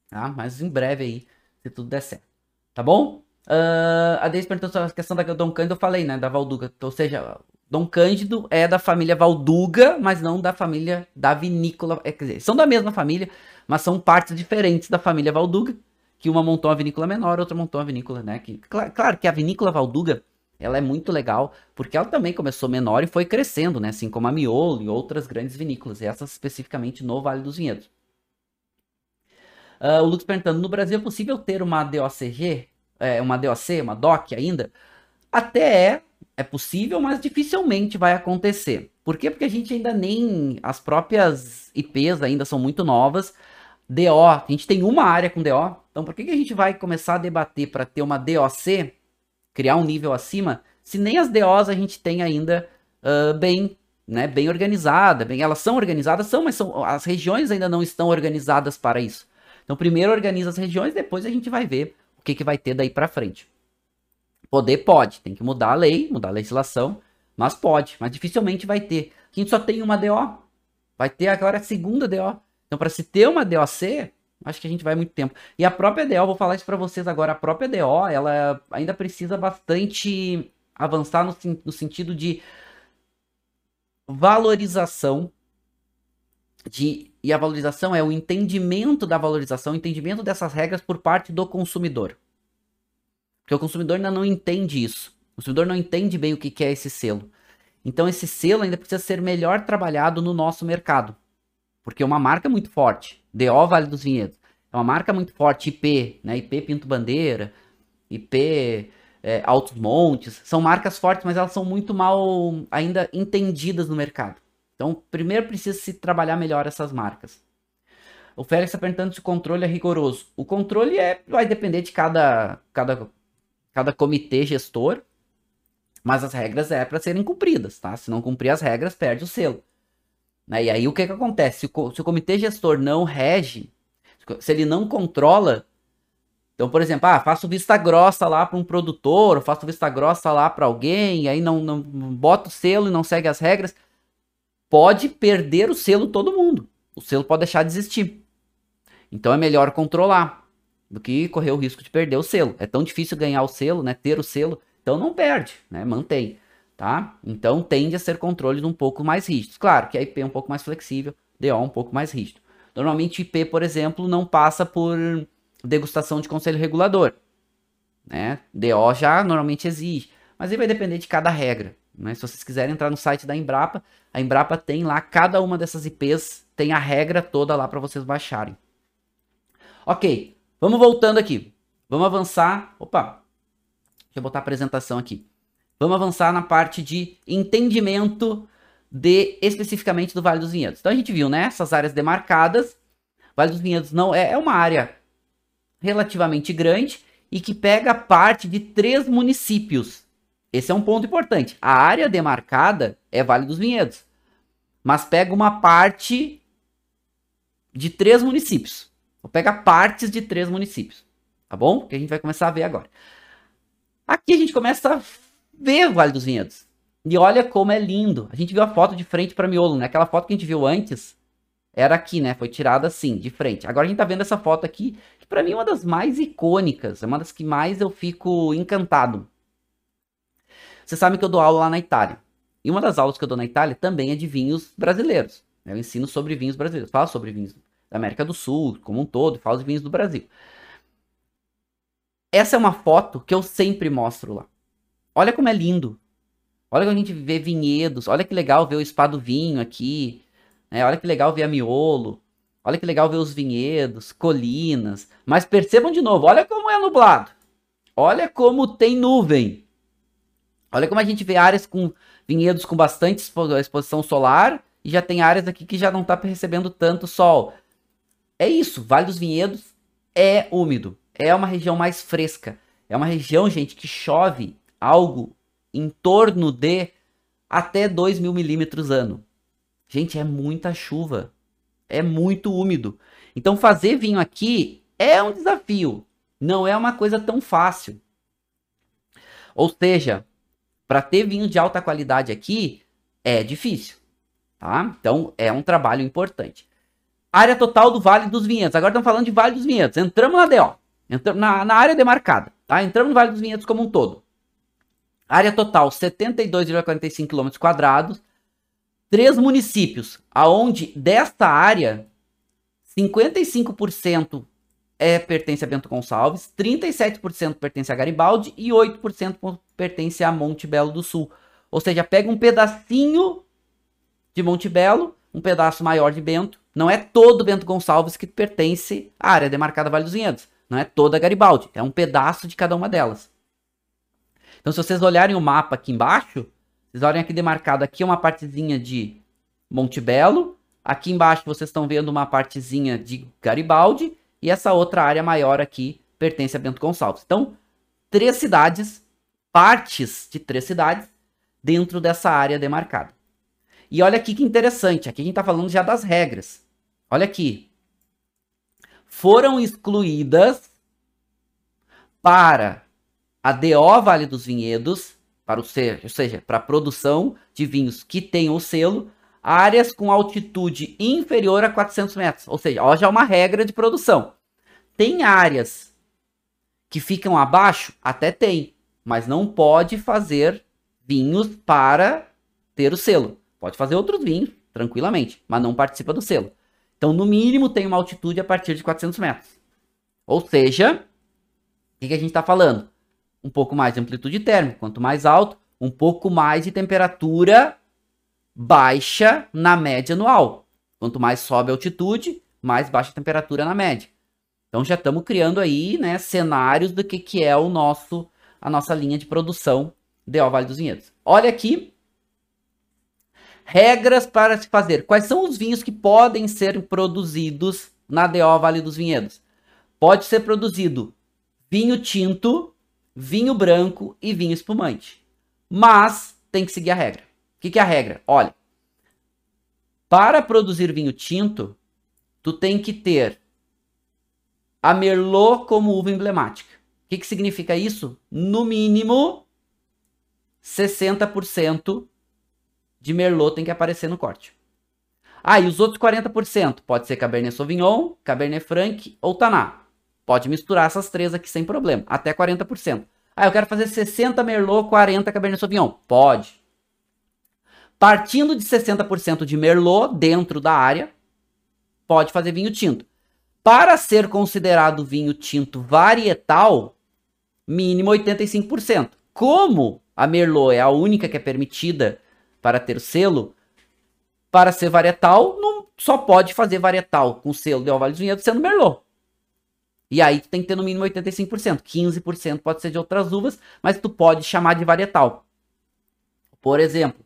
Tá? Mas em breve aí, se tudo der certo. Tá bom? Uh, a Deise perguntou sobre a questão da Dom Cândido, eu falei, né? Da Valduga. Ou seja, Dom Cândido é da família Valduga, mas não da família da vinícola. É, quer dizer, são da mesma família, mas são partes diferentes da família Valduga. Que uma montou uma vinícola menor, outra montou uma vinícola, né? Que, claro, claro que a vinícola Valduga ela é muito legal, porque ela também começou menor e foi crescendo, né? Assim como a Miolo e outras grandes vinícolas, e essas especificamente no Vale dos Vinhedos. Uh, o Lucas perguntando: no Brasil é possível ter uma DOCG, é, uma DOC, uma DOC ainda? Até é, é possível, mas dificilmente vai acontecer. Por quê? Porque a gente ainda nem. As próprias IPs ainda são muito novas. DO, a gente tem uma área com DO, então por que, que a gente vai começar a debater para ter uma DOC, criar um nível acima, se nem as DOs a gente tem ainda uh, bem né, bem organizada, bem, elas são organizadas, são, mas são, as regiões ainda não estão organizadas para isso. Então, primeiro organiza as regiões, depois a gente vai ver o que, que vai ter daí para frente. Poder pode, tem que mudar a lei, mudar a legislação, mas pode, mas dificilmente vai ter. A gente só tem uma DO, vai ter agora a segunda DO. Então, para se ter uma DOC, acho que a gente vai muito tempo. E a própria DO, vou falar isso para vocês agora, a própria DO, ela ainda precisa bastante avançar no, no sentido de valorização de e a valorização é o entendimento da valorização, o entendimento dessas regras por parte do consumidor. Porque o consumidor ainda não entende isso. O consumidor não entende bem o que é esse selo. Então esse selo ainda precisa ser melhor trabalhado no nosso mercado. Porque é uma marca muito forte. DO Vale dos Vinhedos. É uma marca muito forte, IP, né? IP Pinto Bandeira, IP é, Altos Montes. São marcas fortes, mas elas são muito mal ainda entendidas no mercado. Então, primeiro precisa se trabalhar melhor essas marcas. O Félix está perguntando se o controle é rigoroso. O controle é, vai depender de cada, cada, cada comitê gestor, mas as regras é para serem cumpridas, tá? Se não cumprir as regras, perde o selo. Né? E aí o que, que acontece? Se o, se o comitê gestor não rege, se ele não controla, então, por exemplo, ah, faço vista grossa lá para um produtor, faço vista grossa lá para alguém, aí não, não bota o selo e não segue as regras, pode perder o selo todo mundo. O selo pode deixar de existir. Então é melhor controlar do que correr o risco de perder o selo. É tão difícil ganhar o selo, né? Ter o selo, então não perde, né? Mantém, tá? Então tende a ser controles um pouco mais rígidos. Claro que a IP é um pouco mais flexível, DO um pouco mais rígido. Normalmente IP, por exemplo, não passa por degustação de conselho regulador, né? DO já normalmente exige, mas aí vai depender de cada regra. Né? Se vocês quiserem entrar no site da Embrapa, a Embrapa tem lá, cada uma dessas IPs tem a regra toda lá para vocês baixarem. Ok, vamos voltando aqui. Vamos avançar. Opa, deixa eu botar a apresentação aqui. Vamos avançar na parte de entendimento de especificamente do Vale dos Vinhedos. Então a gente viu, né? Essas áreas demarcadas. Vale dos Vinhedos não é, é uma área relativamente grande e que pega parte de três municípios esse é um ponto importante. A área demarcada é Vale dos Vinhedos, mas pega uma parte de três municípios. Vou pegar partes de três municípios, tá bom? Que a gente vai começar a ver agora. Aqui a gente começa a ver o Vale dos Vinhedos. E olha como é lindo. A gente viu a foto de frente para miolo, né? Aquela foto que a gente viu antes era aqui, né? Foi tirada assim, de frente. Agora a gente tá vendo essa foto aqui, que para mim é uma das mais icônicas, é uma das que mais eu fico encantado. Você sabe que eu dou aula lá na Itália. E uma das aulas que eu dou na Itália também é de vinhos brasileiros. Eu ensino sobre vinhos brasileiros. Falo sobre vinhos da América do Sul, como um todo, falo de vinhos do Brasil. Essa é uma foto que eu sempre mostro lá. Olha como é lindo. Olha como a gente vê vinhedos. Olha que legal ver o spa do vinho aqui. Né? Olha que legal ver a miolo. Olha que legal ver os vinhedos, colinas. Mas percebam de novo, olha como é nublado. Olha como tem nuvem. Olha como a gente vê áreas com vinhedos com bastante exposição solar e já tem áreas aqui que já não está recebendo tanto sol. É isso, Vale dos Vinhedos é úmido, é uma região mais fresca. É uma região, gente, que chove algo em torno de até 2 mil milímetros ano. Gente, é muita chuva. É muito úmido. Então, fazer vinho aqui é um desafio. Não é uma coisa tão fácil. Ou seja, para ter vinho de alta qualidade aqui é difícil, tá? Então é um trabalho importante. Área total do Vale dos Vinhedos. Agora estamos falando de Vale dos Vinhedos. Entramos na DO, entramos na, na área demarcada, tá? Entramos no Vale dos Vinhedos como um todo. Área total 72,45 km quadrados. Três municípios, aonde desta área 55% é, pertence a Bento Gonçalves, 37% pertence a Garibaldi e 8% pertence a Monte Belo do Sul. Ou seja, pega um pedacinho de Monte Belo, um pedaço maior de Bento. Não é todo Bento Gonçalves que pertence à área demarcada Vale dos Vinhedos. Não é toda Garibaldi, é um pedaço de cada uma delas. Então, se vocês olharem o mapa aqui embaixo, vocês olhem aqui demarcado, aqui é uma partezinha de Monte Belo, aqui embaixo vocês estão vendo uma partezinha de Garibaldi, e essa outra área maior aqui pertence a Bento Gonçalves. Então, três cidades, partes de três cidades dentro dessa área demarcada. E olha aqui que interessante, aqui a gente está falando já das regras. Olha aqui. Foram excluídas para a DO Vale dos Vinhedos, para o ou seja, para a produção de vinhos que tenham o selo, áreas com altitude inferior a 400 metros. Ou seja, ó, já é uma regra de produção. Tem áreas que ficam abaixo? Até tem, mas não pode fazer vinhos para ter o selo. Pode fazer outros vinhos, tranquilamente, mas não participa do selo. Então, no mínimo, tem uma altitude a partir de 400 metros. Ou seja, o que, que a gente está falando? Um pouco mais de amplitude térmica. Quanto mais alto, um pouco mais de temperatura baixa na média anual. Quanto mais sobe a altitude, mais baixa a temperatura na média. Então já estamos criando aí, né, cenários do que, que é o nosso a nossa linha de produção de O Vale dos Vinhedos. Olha aqui regras para se fazer. Quais são os vinhos que podem ser produzidos na DO Vale dos Vinhedos? Pode ser produzido vinho tinto, vinho branco e vinho espumante. Mas tem que seguir a regra que, que é a regra? Olha, para produzir vinho tinto, tu tem que ter a Merlot como uva emblemática. O que, que significa isso? No mínimo, 60% de Merlot tem que aparecer no corte. Ah, e os outros 40%? Pode ser Cabernet Sauvignon, Cabernet Franc ou Taná. Pode misturar essas três aqui sem problema, até 40%. Ah, eu quero fazer 60 Merlot, 40 Cabernet Sauvignon. Pode. Partindo de 60% de Merlot dentro da área, pode fazer vinho tinto. Para ser considerado vinho tinto varietal, mínimo 85%. Como a Merlot é a única que é permitida para ter selo, para ser varietal, não só pode fazer varietal com selo de Vale dos Vinhedos sendo Merlot. E aí tu tem que ter no mínimo 85%. 15% pode ser de outras uvas, mas tu pode chamar de varietal. Por exemplo,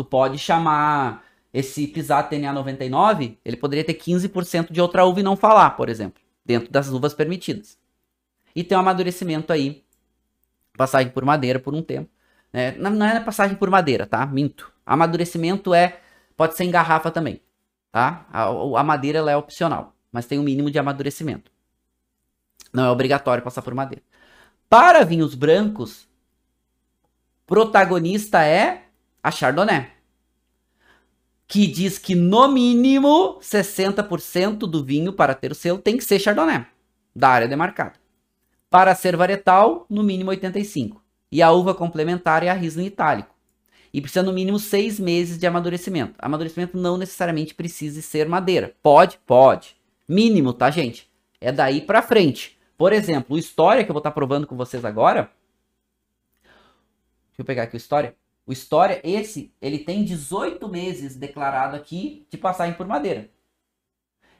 tu pode chamar esse Pisat TNA 99, ele poderia ter 15% de outra uva e não falar, por exemplo, dentro das uvas permitidas. E tem um amadurecimento aí, passagem por madeira por um tempo. Né? Não é passagem por madeira, tá? Minto. Amadurecimento é, pode ser em garrafa também, tá? A, a madeira ela é opcional, mas tem um mínimo de amadurecimento. Não é obrigatório passar por madeira. Para vinhos brancos, protagonista é a Chardonnay. Que diz que no mínimo 60% do vinho para ter o selo tem que ser Chardonnay, da área demarcada. Para ser varietal, no mínimo 85. E a uva complementar é a Riesling itálico. E precisa no mínimo seis meses de amadurecimento. Amadurecimento não necessariamente precisa ser madeira. Pode? Pode. Mínimo, tá, gente? É daí para frente. Por exemplo, o História, que eu vou estar tá provando com vocês agora. Deixa eu pegar aqui o História. O História, esse, ele tem 18 meses declarado aqui de passagem por madeira.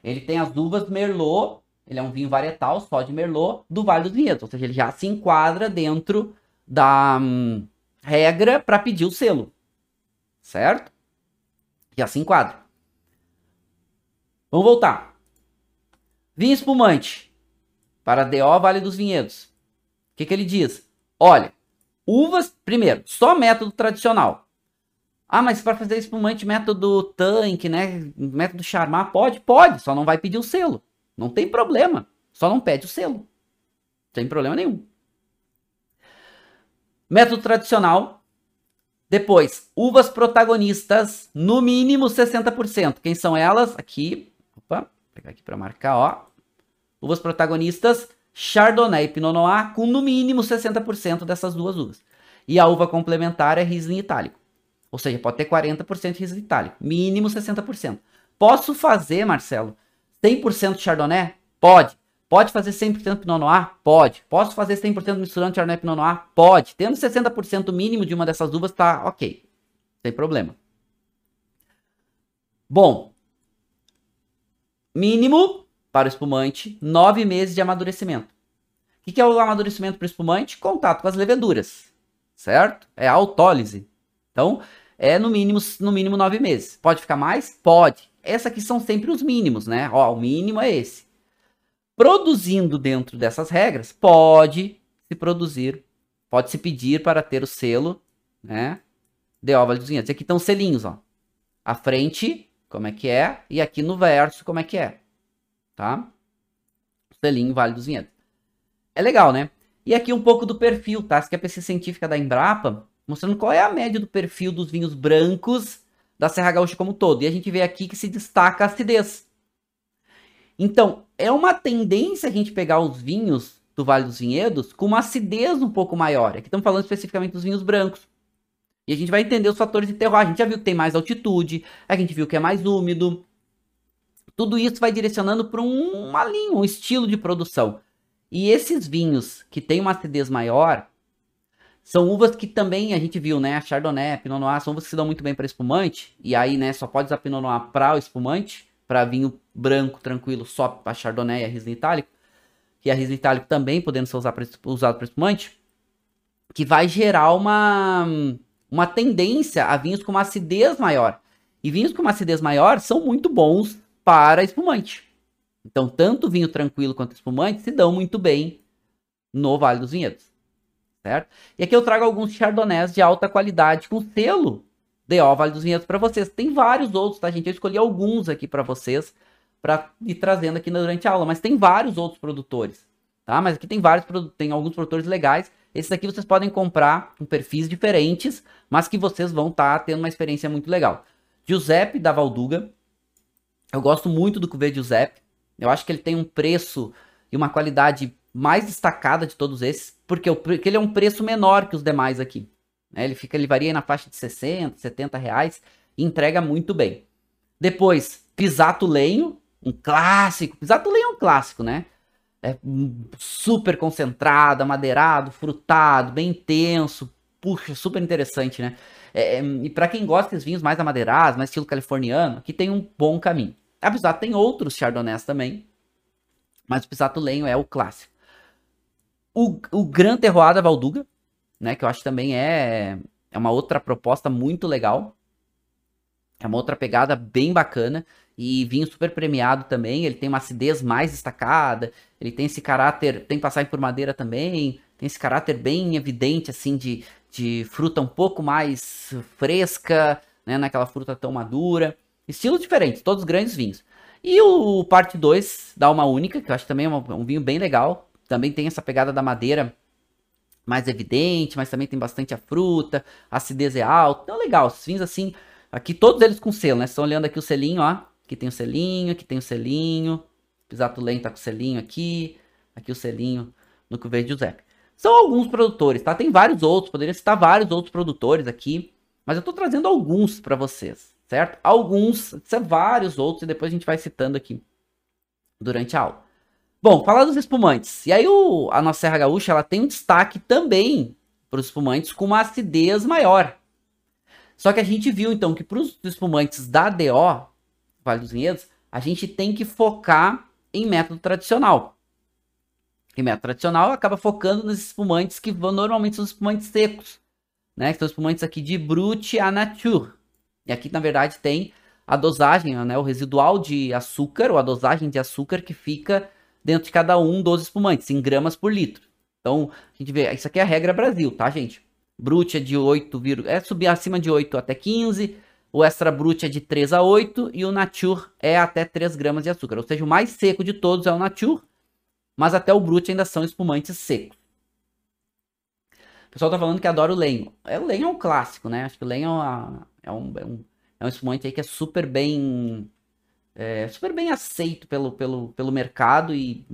Ele tem as uvas Merlot, ele é um vinho varietal só de Merlot do Vale dos Vinhedos. Ou seja, ele já se enquadra dentro da hum, regra para pedir o selo. Certo? Já se enquadra. Vamos voltar. Vinho espumante para DO Vale dos Vinhedos. O que, que ele diz? Olha, uvas, primeiro, só método tradicional. Ah, mas para fazer espumante método tanque, né? Método charmar, pode? Pode, só não vai pedir o selo. Não tem problema. Só não pede o selo. Sem problema nenhum. Método tradicional. Depois, uvas protagonistas, no mínimo 60%. Quem são elas? Aqui. Opa, vou pegar aqui para marcar, ó. Uvas protagonistas, Chardonnay e Pinot Noir, com no mínimo 60% dessas duas uvas. E a uva complementar é Riesling itálico. Ou seja, pode ter 40% Riesling itálico. Mínimo 60%. Posso fazer, Marcelo, 100% Chardonnay? Pode. Pode fazer 100% Pinot Noir? Pode. Posso fazer 100% misturando Chardonnay e Pinot Noir? Pode. Tendo 60% mínimo de uma dessas uvas, tá ok. Sem problema. Bom. Mínimo para o espumante, 9 meses de amadurecimento. O que, é o amadurecimento para o espumante? Contato com as leveduras, certo? É autólise. Então, é no mínimo, no mínimo 9 meses. Pode ficar mais? Pode. Essas aqui são sempre os mínimos, né? Ó, o mínimo é esse produzindo dentro dessas regras, pode se produzir, pode se pedir para ter o selo, né? De Vale dos Vinhedos. Aqui estão selinhos, ó. A frente, como é que é, e aqui no verso, como é que é, tá? Selinho Vale dos Vinhedos. É legal, né? E aqui um pouco do perfil, tá? Essa aqui é a pesquisa científica da Embrapa, mostrando qual é a média do perfil dos vinhos brancos da Serra Gaúcha como um todo. E a gente vê aqui que se destaca a acidez. Então, é uma tendência a gente pegar os vinhos do Vale dos Vinhedos com uma acidez um pouco maior. Aqui estamos falando especificamente dos vinhos brancos. E a gente vai entender os fatores de terroir. A gente já viu que tem mais altitude, a gente viu que é mais úmido. Tudo isso vai direcionando para um, uma linha, um estilo de produção. E esses vinhos que têm uma acidez maior são uvas que também a gente viu, né? A Chardonnay, a Pinot Noir, são uvas que se dão muito bem para espumante. E aí, né, só pode usar Pinot Noir para o espumante para vinho branco tranquilo só para Chardonnay e a Riesling Itálico, que a Riesling Itálico também podendo ser usado para espumante, que vai gerar uma, uma tendência a vinhos com uma acidez maior. E vinhos com uma acidez maior são muito bons para espumante. Então, tanto vinho tranquilo quanto espumante se dão muito bem no Vale dos Vinhedos. Certo? E aqui eu trago alguns chardonnays de alta qualidade com selo DO Vale dos Vinhedos para vocês. Tem vários outros, tá, gente? Eu escolhi alguns aqui para vocês para ir trazendo aqui durante a aula, mas tem vários outros produtores, tá? Mas aqui tem vários, tem alguns produtores legais. Esses aqui vocês podem comprar com perfis diferentes, mas que vocês vão estar tá tendo uma experiência muito legal. Giuseppe da Valduga. Eu gosto muito do Cuvée Giuseppe. Eu acho que ele tem um preço e uma qualidade mais destacada de todos esses, porque, porque ele é um preço menor que os demais aqui. Né? Ele, fica, ele varia na faixa de 60, 70 reais e entrega muito bem. Depois, Pisato Lenho, um clássico. Pisato Lenho é um clássico, né? É super concentrado, amadeirado, frutado, bem intenso. Puxa, super interessante, né? É e para quem gosta dos vinhos mais amadeirados, mais estilo californiano, aqui tem um bom caminho. A Pisato tem outros chardonnays também, mas o Pisato Lenho é o clássico. O, o Gran Terroir da Valduga, né? Que eu acho também é, é uma outra proposta muito legal. É uma outra pegada bem bacana. E vinho super premiado também. Ele tem uma acidez mais destacada. Ele tem esse caráter. Tem passagem por madeira também. Tem esse caráter bem evidente, assim, de, de fruta um pouco mais fresca, né? Naquela fruta tão madura. Estilos diferentes, todos grandes vinhos. E o parte 2 da Alma Única, que eu acho também é um, vinho bem legal. Também tem essa pegada da madeira mais evidente, mas também tem bastante a fruta, a acidez é alta. Então, legal, os vinhos assim, aqui todos eles com selo, né? Estão olhando aqui o selinho, ó. Aqui tem o selinho, aqui tem o selinho. Pisato Lento tá com o selinho aqui. Aqui o selinho no Cuvée de Giuseppe. São alguns produtores, tá? Tem vários outros, poderia citar vários outros produtores aqui, mas eu tô trazendo alguns para vocês, certo? Alguns, vários outros, e depois a gente vai citando aqui durante a aula. Bom, falar dos espumantes. E aí o, a nossa Serra Gaúcha, ela tem um destaque também para os espumantes com uma acidez maior. Só que a gente viu então que para os espumantes da DO, Vale dos Vinhedos, a gente tem que focar em método tradicional. E método tradicional acaba focando nos espumantes que vão, normalmente são espumantes secos, né? Que são espumantes aqui de Brut à Nature. E aqui, na verdade, tem a dosagem, né? O residual de açúcar, ou a dosagem de açúcar que fica dentro de cada um dos espumantes, em gramas por litro. Então, a gente vê, isso aqui é a regra Brasil, tá, gente? Brut é de 8, é subir acima de 8 até 15, o extra brut é de 3 a 8 e o nature é até 3 gramas de açúcar. Ou seja, o mais seco de todos é o nature, mas até o brut ainda são espumantes secos. O pessoal tá falando que adora o lenho. É, o lenho é um clássico, né? Acho que o lenho é, uma, é, um, é, um, é um espumante aí que é super bem é, super bem aceito pelo, pelo, pelo mercado e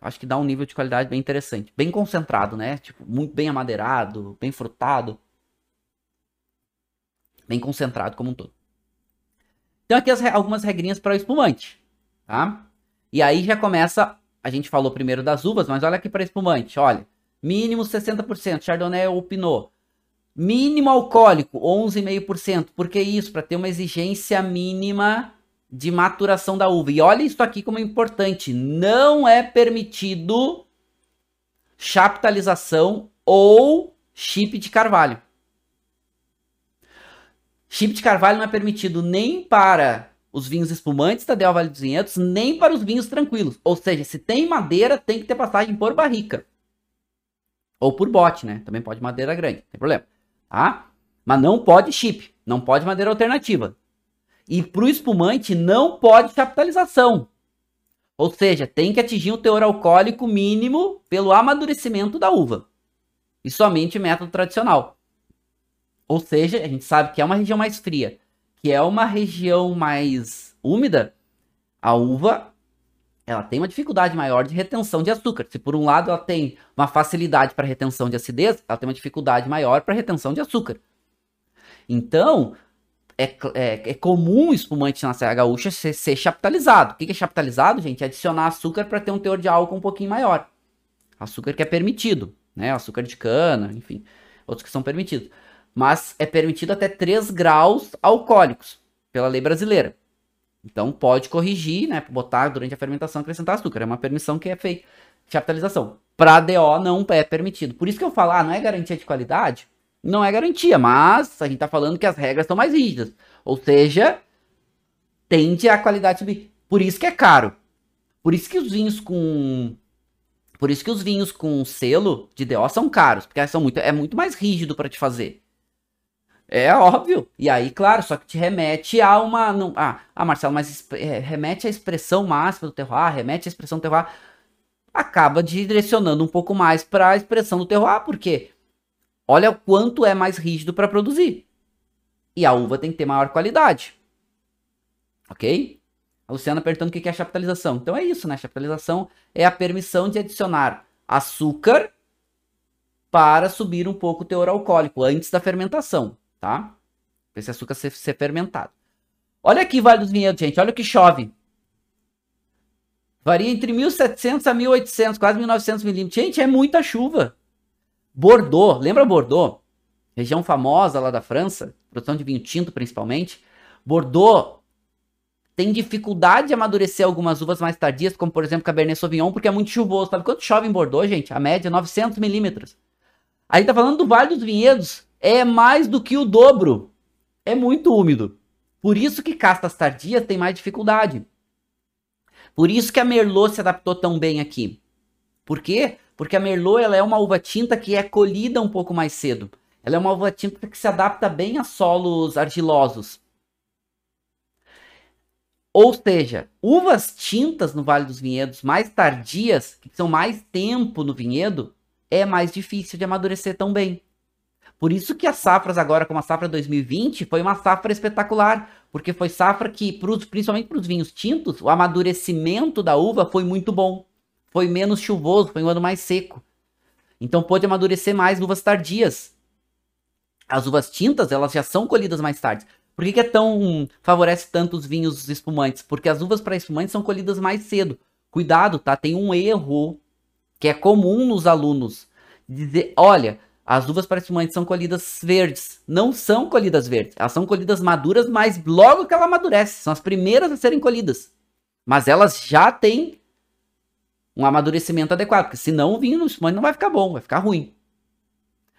acho que dá um nível de qualidade bem interessante. Bem concentrado, né? Tipo, muito bem amadeirado, bem frutado. Bem concentrado como um todo. Então aqui as, algumas regrinhas para o espumante, tá? E aí já começa, a gente falou primeiro das uvas, mas olha aqui para espumante, olha. Mínimo 60%, Chardonnay ou Pinot. Mínimo alcoólico, 11,5%. Por que isso? Para ter uma exigência mínima de maturação da uva. E olha isso aqui como é importante. Não é permitido chaptalização ou chip de carvalho. Chip de carvalho não é permitido nem para os vinhos espumantes da Del Vale dos Vinhedos, nem para os vinhos tranquilos. Ou seja, se tem madeira, tem que ter passagem por barrica. Ou por bote, né? Também pode madeira grande, não tem problema. Tá? Mas não pode chip, não pode madeira alternativa. E para o espumante não pode capitalização. Ou seja, tem que atingir um teor alcoólico mínimo pelo amadurecimento da uva. E somente método tradicional. Ou seja, a gente sabe que é uma região mais fria, que é uma região mais úmida, a uva ela tem uma dificuldade maior de retenção de açúcar. Se por um lado ela tem uma facilidade para retenção de acidez, ela tem uma dificuldade maior para retenção de açúcar. Então, é, é, é, comum o espumante na Serra Gaúcha ser, ser chaptalizado. O que é chaptalizado, gente? É adicionar açúcar para ter um teor de álcool um pouquinho maior. Açúcar que é permitido, né? Açúcar de cana, enfim, outros que são permitidos. Mas é permitido até 3 graus alcoólicos pela lei brasileira. Então pode corrigir, né? Botar durante a fermentação acrescentar açúcar. É uma permissão que é feita. Chaptalização. Para DO não é permitido. Por isso que eu falo, ah, não é garantia de qualidade? não é garantia, mas a gente tá falando que as regras são mais rígidas. Ou seja, tende a qualidade subir. Por isso que é caro. Por isso que os vinhos com por isso que os vinhos com selo de DO são caros, porque são muito, é muito mais rígido para te fazer. É óbvio. E aí, claro, só que te remete a uma. Não, ah, ah, Marcelo, mas é, remete à expressão máxima do terroir, remete à expressão do terroir. Acaba direcionando um pouco mais para a expressão do terroir, porque Olha o quanto é mais rígido para produzir. E a uva tem que ter maior qualidade. Ok? A Luciana perguntando o que é a chaptalização. Então é isso, né? Chaptalização é a permissão de adicionar açúcar para subir um pouco o teor alcoólico antes da fermentação, tá? Para esse açúcar ser, ser fermentado. Olha aqui, Vale dos Vinhedos, gente. Olha o que chove. Varia entre 1.700 a 1.800, quase 1.900 milímetros. Gente, é muita chuva. Bordeaux, lembra Bordeaux? Região famosa lá da França, produção de vinho tinto principalmente. Bordeaux tem dificuldade de amadurecer algumas uvas mais tardias, como por exemplo Cabernet Sauvignon, porque é muito chuvoso. Sabe quanto chove em Bordeaux, gente? A média é 900 milímetros. Aí tá falando do Vale dos Vinhedos, é mais do que o dobro. É muito úmido. Por isso que castas tardias têm mais dificuldade. Por isso que a Merlot se adaptou tão bem aqui. Por quê? Porque a Merlot ela é uma uva tinta que é colhida um pouco mais cedo. Ela é uma uva tinta que se adapta bem a solos argilosos. Ou seja, uvas tintas no Vale dos Vinhedos mais tardias, que são mais tempo no vinhedo, é mais difícil de amadurecer tão bem. Por isso que as safras agora, como a safra 2020, foi uma safra espetacular, porque foi safra que, pros, principalmente para os vinhos tintos, o amadurecimento da uva foi muito bom. Foi menos chuvoso, foi um ano mais seco. Então pôde amadurecer mais uvas tardias. As uvas tintas, elas já são colhidas mais tarde. Por que, que é tão. favorece tanto os vinhos espumantes? Porque as uvas para espumantes são colhidas mais cedo. Cuidado, tá? Tem um erro que é comum nos alunos. Dizer, olha, as uvas para espumantes são colhidas verdes. Não são colhidas verdes. Elas são colhidas maduras, mas logo que ela amadurece. São as primeiras a serem colhidas. Mas elas já têm um amadurecimento adequado. Porque senão o vinho no espumante não vai ficar bom, vai ficar ruim.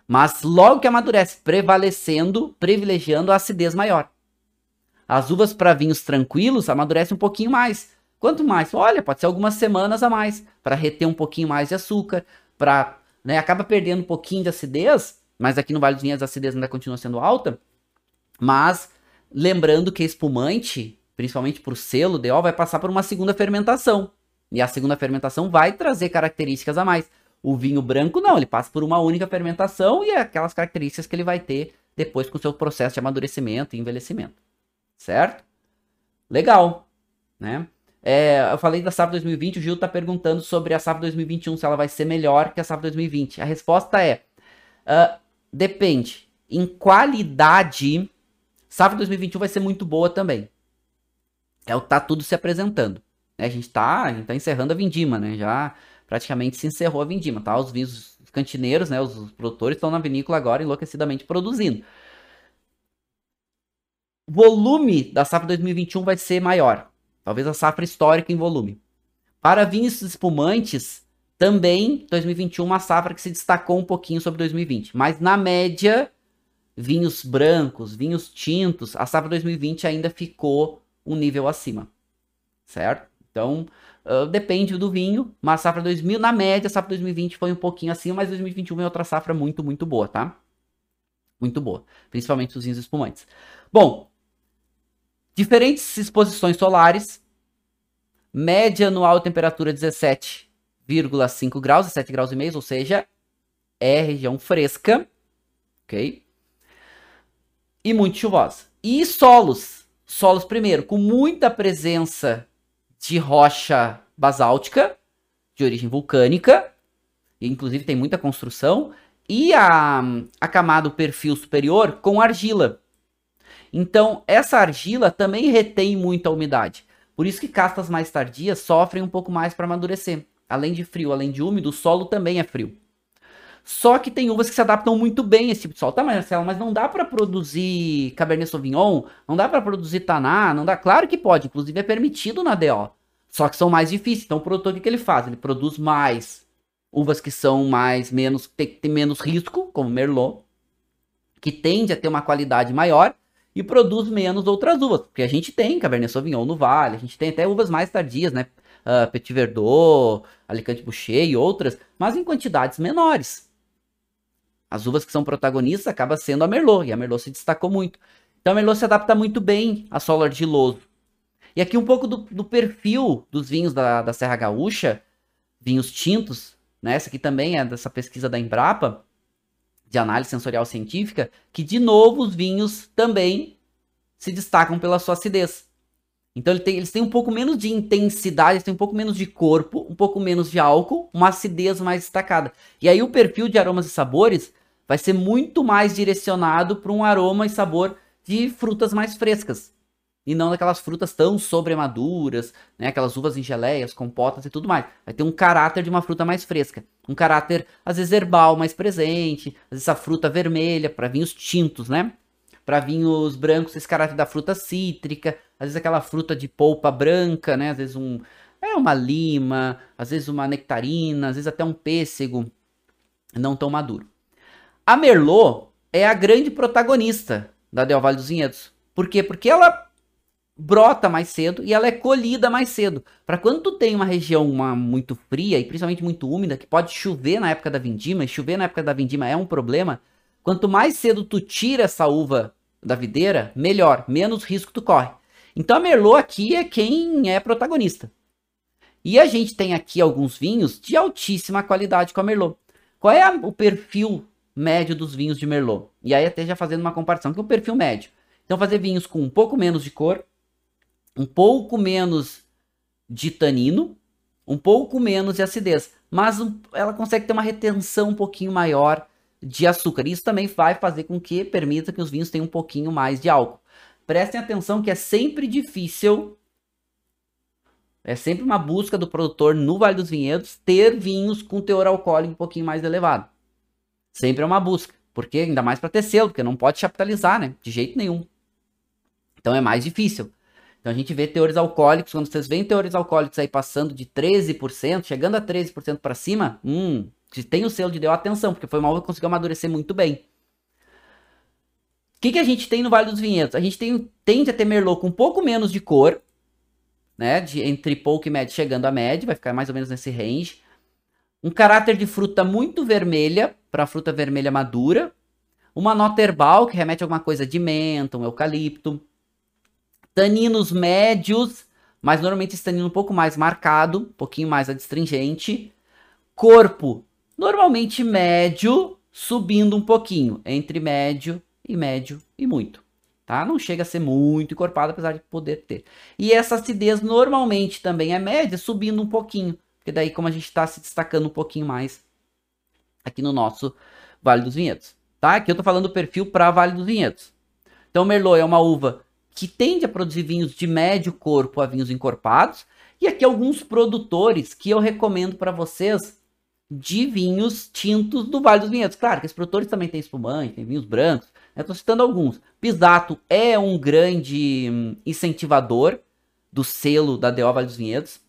Mas logo que amadurece, prevalecendo, privilegiando a acidez maior. As uvas para vinhos tranquilos amadurecem um pouquinho mais. Quanto mais? Olha, pode ser algumas semanas a mais para reter um pouquinho mais de açúcar, para, né, acaba perdendo um pouquinho de acidez, mas aqui no Vale dos Vinhedos a acidez ainda continua sendo alta. Mas lembrando que espumante, principalmente para o selo DO, vai passar por uma segunda fermentação. E a segunda fermentação vai trazer características a mais. O vinho branco não, ele passa por uma única fermentação e é aquelas características que ele vai ter depois com o seu processo de amadurecimento e envelhecimento. Certo? Legal, né? É, eu falei da safra 2020, o Gil está perguntando sobre a safra 2021, se ela vai ser melhor que a safra 2020. A resposta é, uh, depende. Em qualidade, safra 2021 vai ser muito boa também. É o tá tudo se apresentando. Né? A gente está tá encerrando a vindima, né? Já praticamente se encerrou a vindima, tá? Os vinhos cantineiros, né, os produtores estão na vinícola agora enlouquecidamente produzindo. O volume da safra 2021 vai ser maior, talvez a safra histórica em volume. Para vinhos espumantes, também 2021 uma safra que se destacou um pouquinho sobre 2020, mas na média, vinhos brancos, vinhos tintos, a safra 2020 ainda ficou um nível acima, certo? Então, Uh, depende do vinho, mas a safra 2000, na média, a safra 2020 foi um pouquinho assim, mas 2021 é outra safra muito, muito boa, tá? Muito boa, principalmente os vinhos espumantes. Bom, diferentes exposições solares, média anual temperatura 17,5 graus, 17 graus e meio, ou seja, é região fresca, ok? E muito chuvosa. E solos, solos primeiro, com muita presença de rocha basáltica, de origem vulcânica, e inclusive tem muita construção, e a, a camada, o perfil superior, com argila. Então, essa argila também retém muita umidade. Por isso que castas mais tardias sofrem um pouco mais para amadurecer. Além de frio, além de úmido, o solo também é frio. Só que tem uvas que se adaptam muito bem a esse tipo de solo. Tá, Marcelo, mas não dá para produzir Cabernet Sauvignon, não dá para produzir Taná, não dá. Claro que pode, inclusive é permitido na DO. Só que são mais difíceis. Então o produtor o que, que ele faz? Ele produz mais uvas que são mais menos tem, tem menos risco, como Merlot, que tende a ter uma qualidade maior e produz menos outras uvas, porque a gente tem Cabernet Sauvignon no Vale, a gente tem até uvas mais tardias, né? Uh, Petit Verdot, Alicante Boucher e outras, mas em quantidades menores. As uvas que são protagonistas acaba sendo a Merlot, e a Merlot se destacou muito. Então a Merlot se adapta muito bem a solo argiloso. E aqui um pouco do, do perfil dos vinhos da, da Serra Gaúcha, vinhos tintos, né? Essa aqui também é dessa pesquisa da Embrapa, de análise sensorial científica, que de novo os vinhos também se destacam pela sua acidez. Então ele tem, eles têm um pouco menos de intensidade, eles têm um pouco menos de corpo, um pouco menos de álcool, uma acidez mais destacada. E aí o perfil de aromas e sabores vai ser muito mais direcionado para um aroma e sabor de frutas mais frescas. E não daquelas frutas tão sobremaduras, né? Aquelas uvas em geleias, compotas e tudo mais. Vai ter um caráter de uma fruta mais fresca. Um caráter, às vezes, herbal mais presente. Às vezes, a fruta vermelha, para vinhos tintos, né? Para vinhos brancos, esse caráter da fruta cítrica, às vezes aquela fruta de polpa branca, né? Às vezes um é uma lima, às vezes uma nectarina, às vezes até um pêssego não tão maduro. A Merlot é a grande protagonista da Del dos Vinhedos. Por quê? Porque ela brota mais cedo e ela é colhida mais cedo. Para quando tu tem uma região uma, muito fria e principalmente muito úmida, que pode chover na época da vindima, e chover na época da vindima é um problema, quanto mais cedo tu tira essa uva da videira, melhor, menos risco tu corre. Então a Merlot aqui é quem é protagonista. E a gente tem aqui alguns vinhos de altíssima qualidade com a Merlot. Qual é a, o perfil médio dos vinhos de Merlot? E aí até já fazendo uma comparação, que é o perfil médio. Então fazer vinhos com um pouco menos de cor, um pouco menos de tanino, um pouco menos de acidez, mas um, ela consegue ter uma retenção um pouquinho maior de açúcar. Isso também vai fazer com que permita que os vinhos tenham um pouquinho mais de álcool. Prestem atenção que é sempre difícil, é sempre uma busca do produtor no Vale dos Vinhedos ter vinhos com teor alcoólico um pouquinho mais elevado. Sempre é uma busca, porque ainda mais para ter selo, porque não pode capitalizar, né? De jeito nenhum. Então é mais difícil. Então a gente vê teores alcoólicos, quando vocês veem teores alcoólicos aí passando de 13%, chegando a 13% para cima, hum, se tem o selo de deu atenção, porque foi uma uva que conseguiu amadurecer muito bem. O que, que a gente tem no Vale dos Vinhedos? A gente tem, tende a ter Merlot com um pouco menos de cor, né? De, entre pouco e médio chegando a médio, vai ficar mais ou menos nesse range. Um caráter de fruta muito vermelha, para fruta vermelha madura. Uma nota herbal, que remete a alguma coisa de menta, um eucalipto Taninos médios, mas normalmente esse tanino um pouco mais marcado, um pouquinho mais adstringente. Corpo, normalmente médio, subindo um pouquinho, entre médio e médio e muito. Tá? Não chega a ser muito encorpado, apesar de poder ter. E essa acidez normalmente também é média, subindo um pouquinho. Porque daí, como a gente está se destacando um pouquinho mais aqui no nosso Vale dos Vinhedos. Tá? Aqui eu estou falando do perfil para Vale dos Vinhedos. Então, Merlot é uma uva que tende a produzir vinhos de médio corpo a vinhos encorpados. E aqui alguns produtores que eu recomendo para vocês de vinhos tintos do Vale dos Vinhedos. Claro que esses produtores também têm espumante, tem vinhos brancos. Estou citando alguns. Pisato é um grande hum, incentivador do selo da DO Vale dos Vinhedos.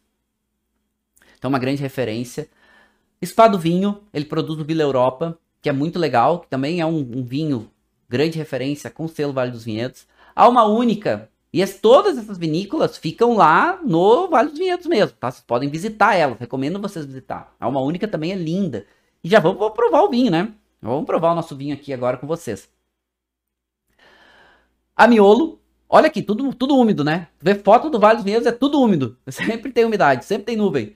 Então, uma grande referência. Espado Vinho, ele produz o Vila Europa, que é muito legal, que também é um, um vinho grande referência com selo Vale dos Vinhedos. Alma Única. E as, todas essas vinícolas ficam lá no Vale dos Vinhedos mesmo, tá? Vocês podem visitar elas, recomendo vocês visitar. A Alma Única também é linda. E já vamos, vamos provar o vinho, né? Vamos provar o nosso vinho aqui agora com vocês. A Miolo, olha aqui, tudo, tudo úmido, né? Ver foto do Vale dos Vinhedos é tudo úmido. *laughs* Sempre tem umidade, sempre tem nuvem.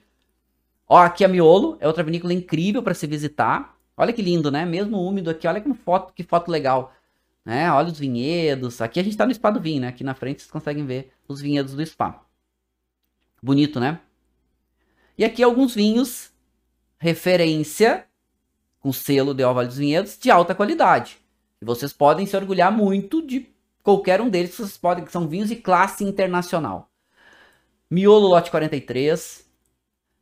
Ó, aqui a Miolo, é outra vinícola incrível para se visitar. Olha que lindo, né? Mesmo úmido aqui, olha que foto, que foto legal né? Olha os vinhedos. Aqui a gente tá no spa do vinho, né? Aqui na frente vocês conseguem ver os vinhedos do spa. Bonito, né? E aqui alguns vinhos, referência, com selo de Vale dos Vinhedos, de alta qualidade. E vocês podem se orgulhar muito de qualquer um deles, vocês podem, são vinhos de classe internacional. Miolo Lote 43,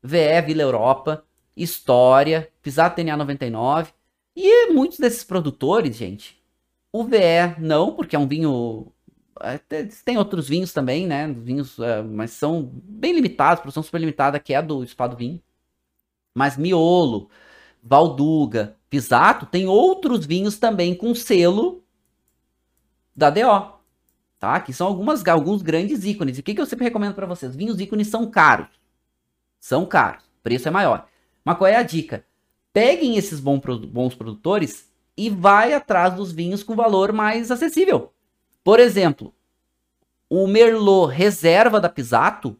VE Vila Europa, História, Pisato TNA 99. E muitos desses produtores, gente, o VE não, porque é um vinho. Tem outros vinhos também, né? Vinhos, uh, mas são bem limitados, produção super limitada, que é do Espado Vinho. Mas Miolo, Valduga, Pisato, tem outros vinhos também com selo da DO. Tá? Que são algumas, alguns grandes ícones. E o que, que eu sempre recomendo para vocês? Vinhos ícones são caros. São caros. Preço é maior. Mas qual é a dica? Peguem esses bons produtores e vai atrás dos vinhos com valor mais acessível. Por exemplo, o Merlot Reserva da Pisato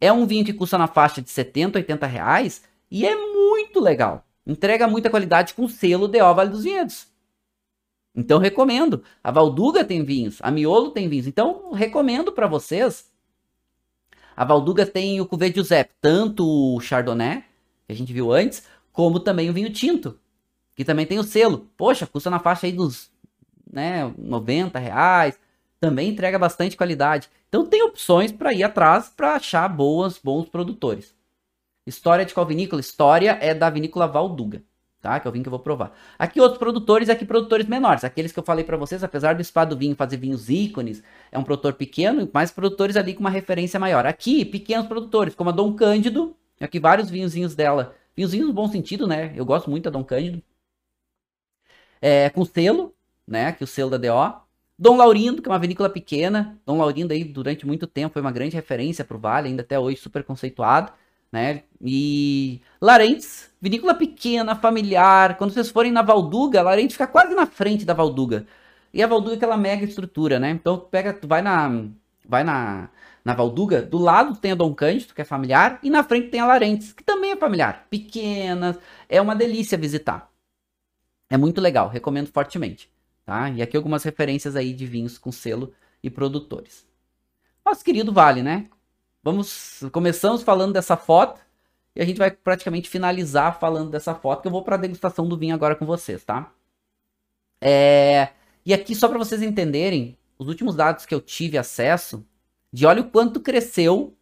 é um vinho que custa na faixa de 70, 80 reais e é muito legal. Entrega muita qualidade com selo de Vale dos Vinhedos. Então recomendo. A Valduga tem vinhos, a Miolo tem vinhos. Então recomendo para vocês. A Valduga tem o Cuvée Giuseppe, tanto o Chardonnay, que a gente viu antes, como também o vinho tinto que também tem o selo. Poxa, custa na faixa aí dos né, 90 reais. Também entrega bastante qualidade. Então tem opções para ir atrás para achar boas, bons produtores. História de qual vinícola? História é da vinícola Valduga, tá? Que é o vinho que eu vou provar. Aqui outros produtores, aqui produtores menores. Aqueles que eu falei para vocês, apesar do Espado Vinho fazer vinhos ícones, é um produtor pequeno, mas produtores ali com uma referência maior. Aqui, pequenos produtores, como a Dom Cândido, aqui vários vinhozinhos dela. Vinhozinhos no bom sentido, né? Eu gosto muito da Dom Cândido é, com selo, né? Que o selo da DO. Dom Laurindo, que é uma vinícola pequena. Dom Laurindo aí durante muito tempo foi uma grande referência para o Vale, ainda até hoje super conceituado, né? E Larentes, vinícola pequena, familiar. Quando vocês forem na Valduga, Larentes fica quase na frente da Valduga. E a Valduga é aquela mega estrutura, né? Então pega, tu vai na vai na na Valduga, do lado tem a Dom Cândido, que é familiar, e na frente tem a Larentes, que também é familiar. Pequenas, é uma delícia visitar. É muito legal, recomendo fortemente. Tá? E aqui algumas referências aí de vinhos com selo e produtores. Nosso querido Vale, né? Vamos, começamos falando dessa foto e a gente vai praticamente finalizar falando dessa foto, que eu vou para degustação do vinho agora com vocês, tá? É... E aqui só para vocês entenderem, os últimos dados que eu tive acesso, de olha o quanto cresceu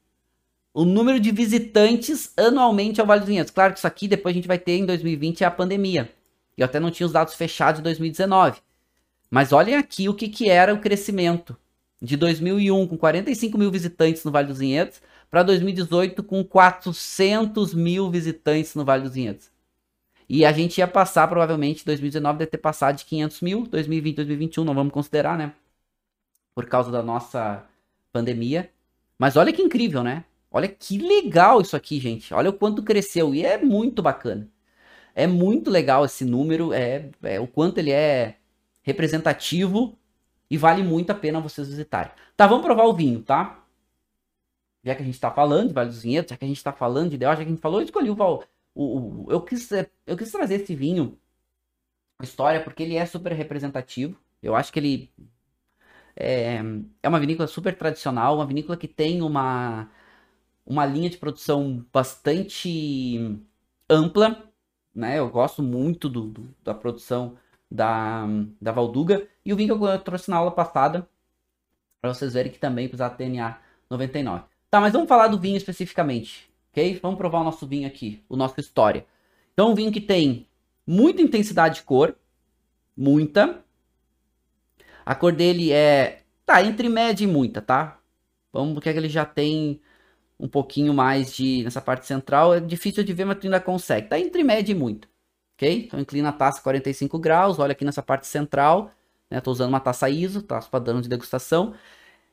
o número de visitantes anualmente ao Vale dos Vinhedos. Claro que isso aqui depois a gente vai ter em 2020 é a pandemia. Eu até não tinha os dados fechados de 2019. Mas olhem aqui o que, que era o crescimento de 2001 com 45 mil visitantes no Vale dos Vinhedos para 2018 com 400 mil visitantes no Vale dos Vinhedos. E a gente ia passar, provavelmente, 2019 deve ter passado de 500 mil, 2020, 2021, não vamos considerar, né? Por causa da nossa pandemia. Mas olha que incrível, né? Olha que legal isso aqui, gente. Olha o quanto cresceu. E é muito bacana. É muito legal esse número. É, é o quanto ele é representativo. E vale muito a pena vocês visitarem. Tá, vamos provar o vinho, tá? Já que a gente tá falando de Vale dos Vinhedos, já que a gente tá falando de Deus, já que a gente falou, eu escolhi o, o, o, eu, quis, eu quis trazer esse vinho, história, porque ele é super representativo. Eu acho que ele é, é uma vinícola super tradicional, uma vinícola que tem uma, uma linha de produção bastante ampla, né? Eu gosto muito do, do, da produção da, da Valduga. E o vinho que eu trouxe na aula passada, para vocês verem que também precisa TNA 99. Tá, mas vamos falar do vinho especificamente, ok? Vamos provar o nosso vinho aqui, o nosso história. Então, um vinho que tem muita intensidade de cor, muita, a cor dele é. Tá, entre média e muita, tá? Vamos porque ele já tem um pouquinho mais de. Nessa parte central. É difícil de ver, mas tu ainda consegue. Tá entre média e muita. Ok? Então inclina a taça 45 graus. Olha aqui nessa parte central. Né? Tô usando uma taça ISO, taça padrão de degustação.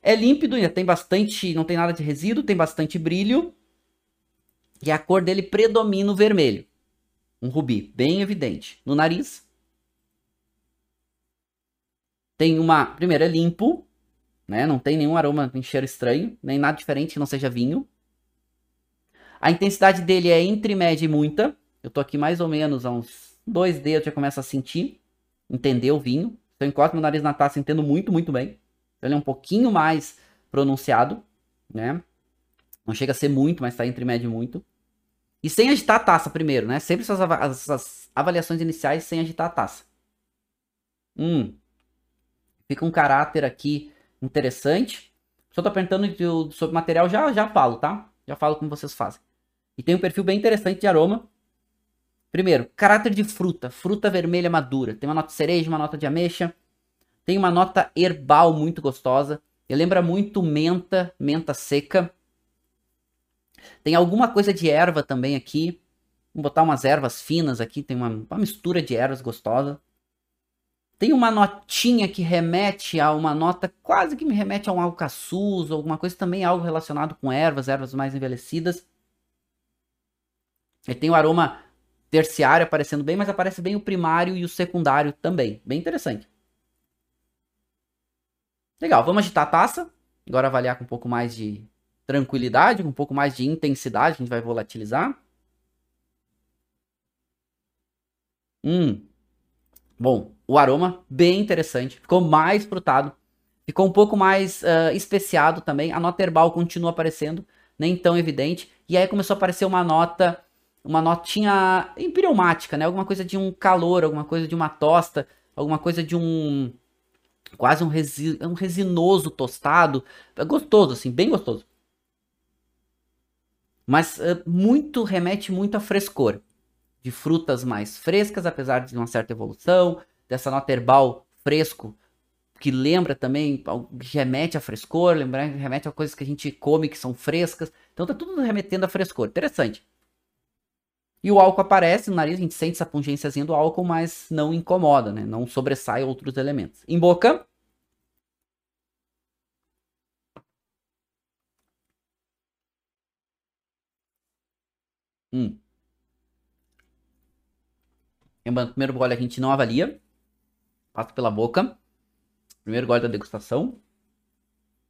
É límpido, ainda tem bastante. Não tem nada de resíduo, tem bastante brilho. E a cor dele predomina o vermelho. Um rubi, bem evidente. No nariz, tem uma. Primeiro, é limpo, né? Não tem nenhum aroma, nem cheiro estranho, nem nada diferente que não seja vinho. A intensidade dele é entre média e muita. Eu tô aqui mais ou menos a uns dois dedos, já começo a sentir, entender o vinho. Eu encosto meu nariz na taça, entendo muito, muito bem. Ele é um pouquinho mais pronunciado, né? Não chega a ser muito, mas tá entre média e muito. E sem agitar a taça primeiro, né? Sempre essas, essas avaliações iniciais sem agitar a taça. Hum, Fica um caráter aqui interessante. Só tô perguntando sobre material, já, já falo, tá? Já falo como vocês fazem. E tem um perfil bem interessante de aroma. Primeiro, caráter de fruta. Fruta vermelha madura. Tem uma nota de cereja, uma nota de ameixa. Tem uma nota herbal muito gostosa. Ele lembra muito menta, menta seca. Tem alguma coisa de erva também aqui. Vou botar umas ervas finas aqui. Tem uma, uma mistura de ervas gostosa. Tem uma notinha que remete a uma nota quase que me remete a um alcaçuz, alguma coisa também algo relacionado com ervas, ervas mais envelhecidas. Ele tem o aroma terciário aparecendo bem, mas aparece bem o primário e o secundário também. Bem interessante. Legal, vamos agitar a taça. Agora avaliar com um pouco mais de tranquilidade, com um pouco mais de intensidade, a gente vai volatilizar. Hum, Bom, o aroma bem interessante, ficou mais frutado, ficou um pouco mais uh, especiado também. A nota herbal continua aparecendo, nem tão evidente. E aí começou a aparecer uma nota, uma notinha empireumática, né? Alguma coisa de um calor, alguma coisa de uma tosta, alguma coisa de um quase um, resi um resinoso tostado, é gostoso assim, bem gostoso. Mas uh, muito remete muito a frescor de frutas mais frescas, apesar de uma certa evolução, dessa nota herbal fresco, que lembra também, remete a frescor, lembra, remete a coisas que a gente come que são frescas. Então tá tudo remetendo a frescor. Interessante. E o álcool aparece no nariz, a gente sente essa pungênciazinha do álcool, mas não incomoda, né? Não sobressai outros elementos. Em boca, Hum. Lembrando, primeiro gole a gente não avalia. Passa pela boca. Primeiro gole da degustação.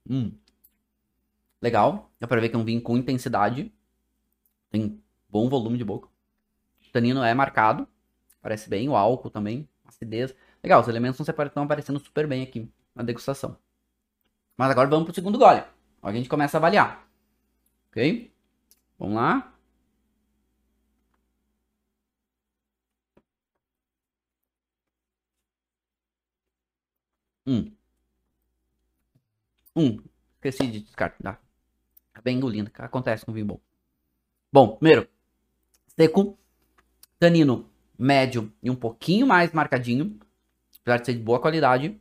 Hum. Legal. Dá pra ver que é um vinho com intensidade. Tem bom volume de boca. O tanino é marcado. Parece bem. O álcool também. Acidez. Legal, os elementos estão aparecendo super bem aqui na degustação. Mas agora vamos pro segundo gole. Agora a gente começa a avaliar. Ok? Vamos lá. Um. Um. Esqueci de descartar. Tá bem engolindo. Acontece com vinho bom. Bom, primeiro. Seco. Tanino médio e um pouquinho mais marcadinho. Apesar de ser de boa qualidade.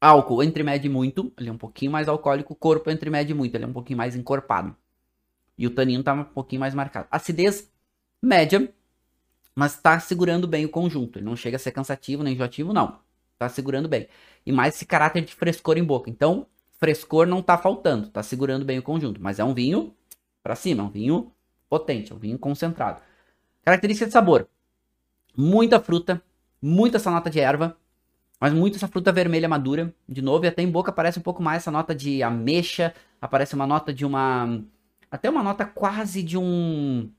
Álcool entre médio e muito. Ele é um pouquinho mais alcoólico. Corpo entre médio e muito. Ele é um pouquinho mais encorpado. E o tanino tá um pouquinho mais marcado. Acidez média. Mas tá segurando bem o conjunto. Ele não chega a ser cansativo nem enjoativo, não. Tá segurando bem. E mais esse caráter de frescor em boca. Então, frescor não tá faltando. Tá segurando bem o conjunto. Mas é um vinho para cima. É um vinho potente. É um vinho concentrado. Característica de sabor. Muita fruta. Muita essa nota de erva. Mas muito essa fruta vermelha madura. De novo, e até em boca aparece um pouco mais essa nota de ameixa. Aparece uma nota de uma. Até uma nota quase de um.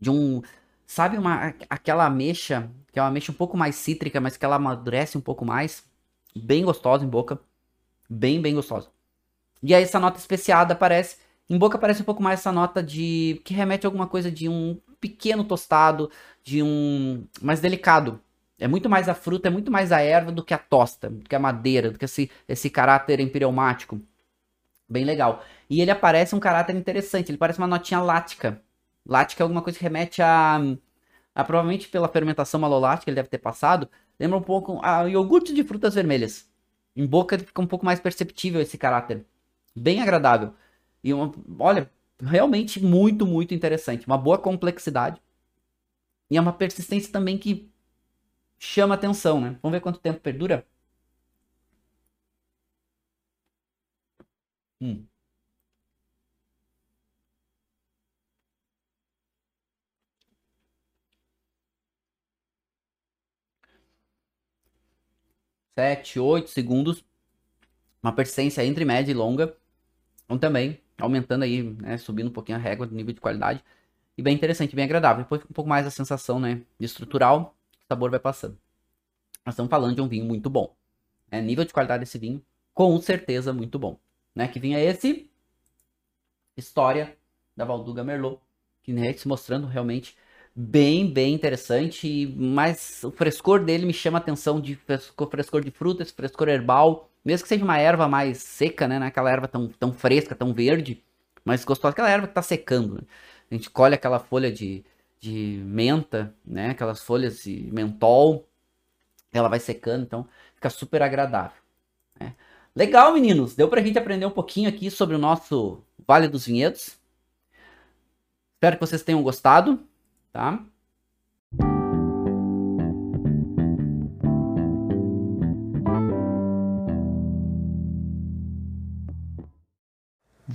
De um. Sabe uma, aquela ameixa, que é uma ameixa um pouco mais cítrica, mas que ela amadurece um pouco mais. Bem gostosa em boca. Bem, bem gostosa. E aí essa nota especiada aparece. Em boca aparece um pouco mais essa nota de. que remete a alguma coisa de um pequeno tostado, de um. mais delicado. É muito mais a fruta, é muito mais a erva do que a tosta, do que a madeira, do que esse, esse caráter empireumático. Bem legal. E ele aparece um caráter interessante, ele parece uma notinha lática. Lática é alguma coisa que remete a, a provavelmente pela fermentação malolática ele deve ter passado, lembra um pouco a iogurte de frutas vermelhas. Em boca fica um pouco mais perceptível esse caráter. Bem agradável. E uma, olha, realmente muito, muito interessante. Uma boa complexidade. E é uma persistência também que chama atenção, né? Vamos ver quanto tempo perdura? Hum. Sete, oito segundos. Uma persistência entre média e longa. Então também aumentando aí, né? Subindo um pouquinho a régua do nível de qualidade. E bem interessante, bem agradável. Depois fica um pouco mais a sensação, né? Estrutural o sabor vai passando. Nós estamos falando de um vinho muito bom. É nível de qualidade desse vinho, com certeza muito bom. Né? Que vinho é esse? História da Valduga Merlot, que né, se mostrando realmente bem, bem interessante, mas o frescor dele me chama a atenção de frescor, frescor de frutas, frescor herbal, mesmo que seja uma erva mais seca, né, aquela erva tão, tão fresca, tão verde, mas gostosa, aquela erva que está secando. Né? A gente colhe aquela folha de, de menta, né? Aquelas folhas de mentol. Ela vai secando, então fica super agradável. Né? Legal, meninos. Deu pra gente aprender um pouquinho aqui sobre o nosso Vale dos Vinhedos. Espero que vocês tenham gostado, tá?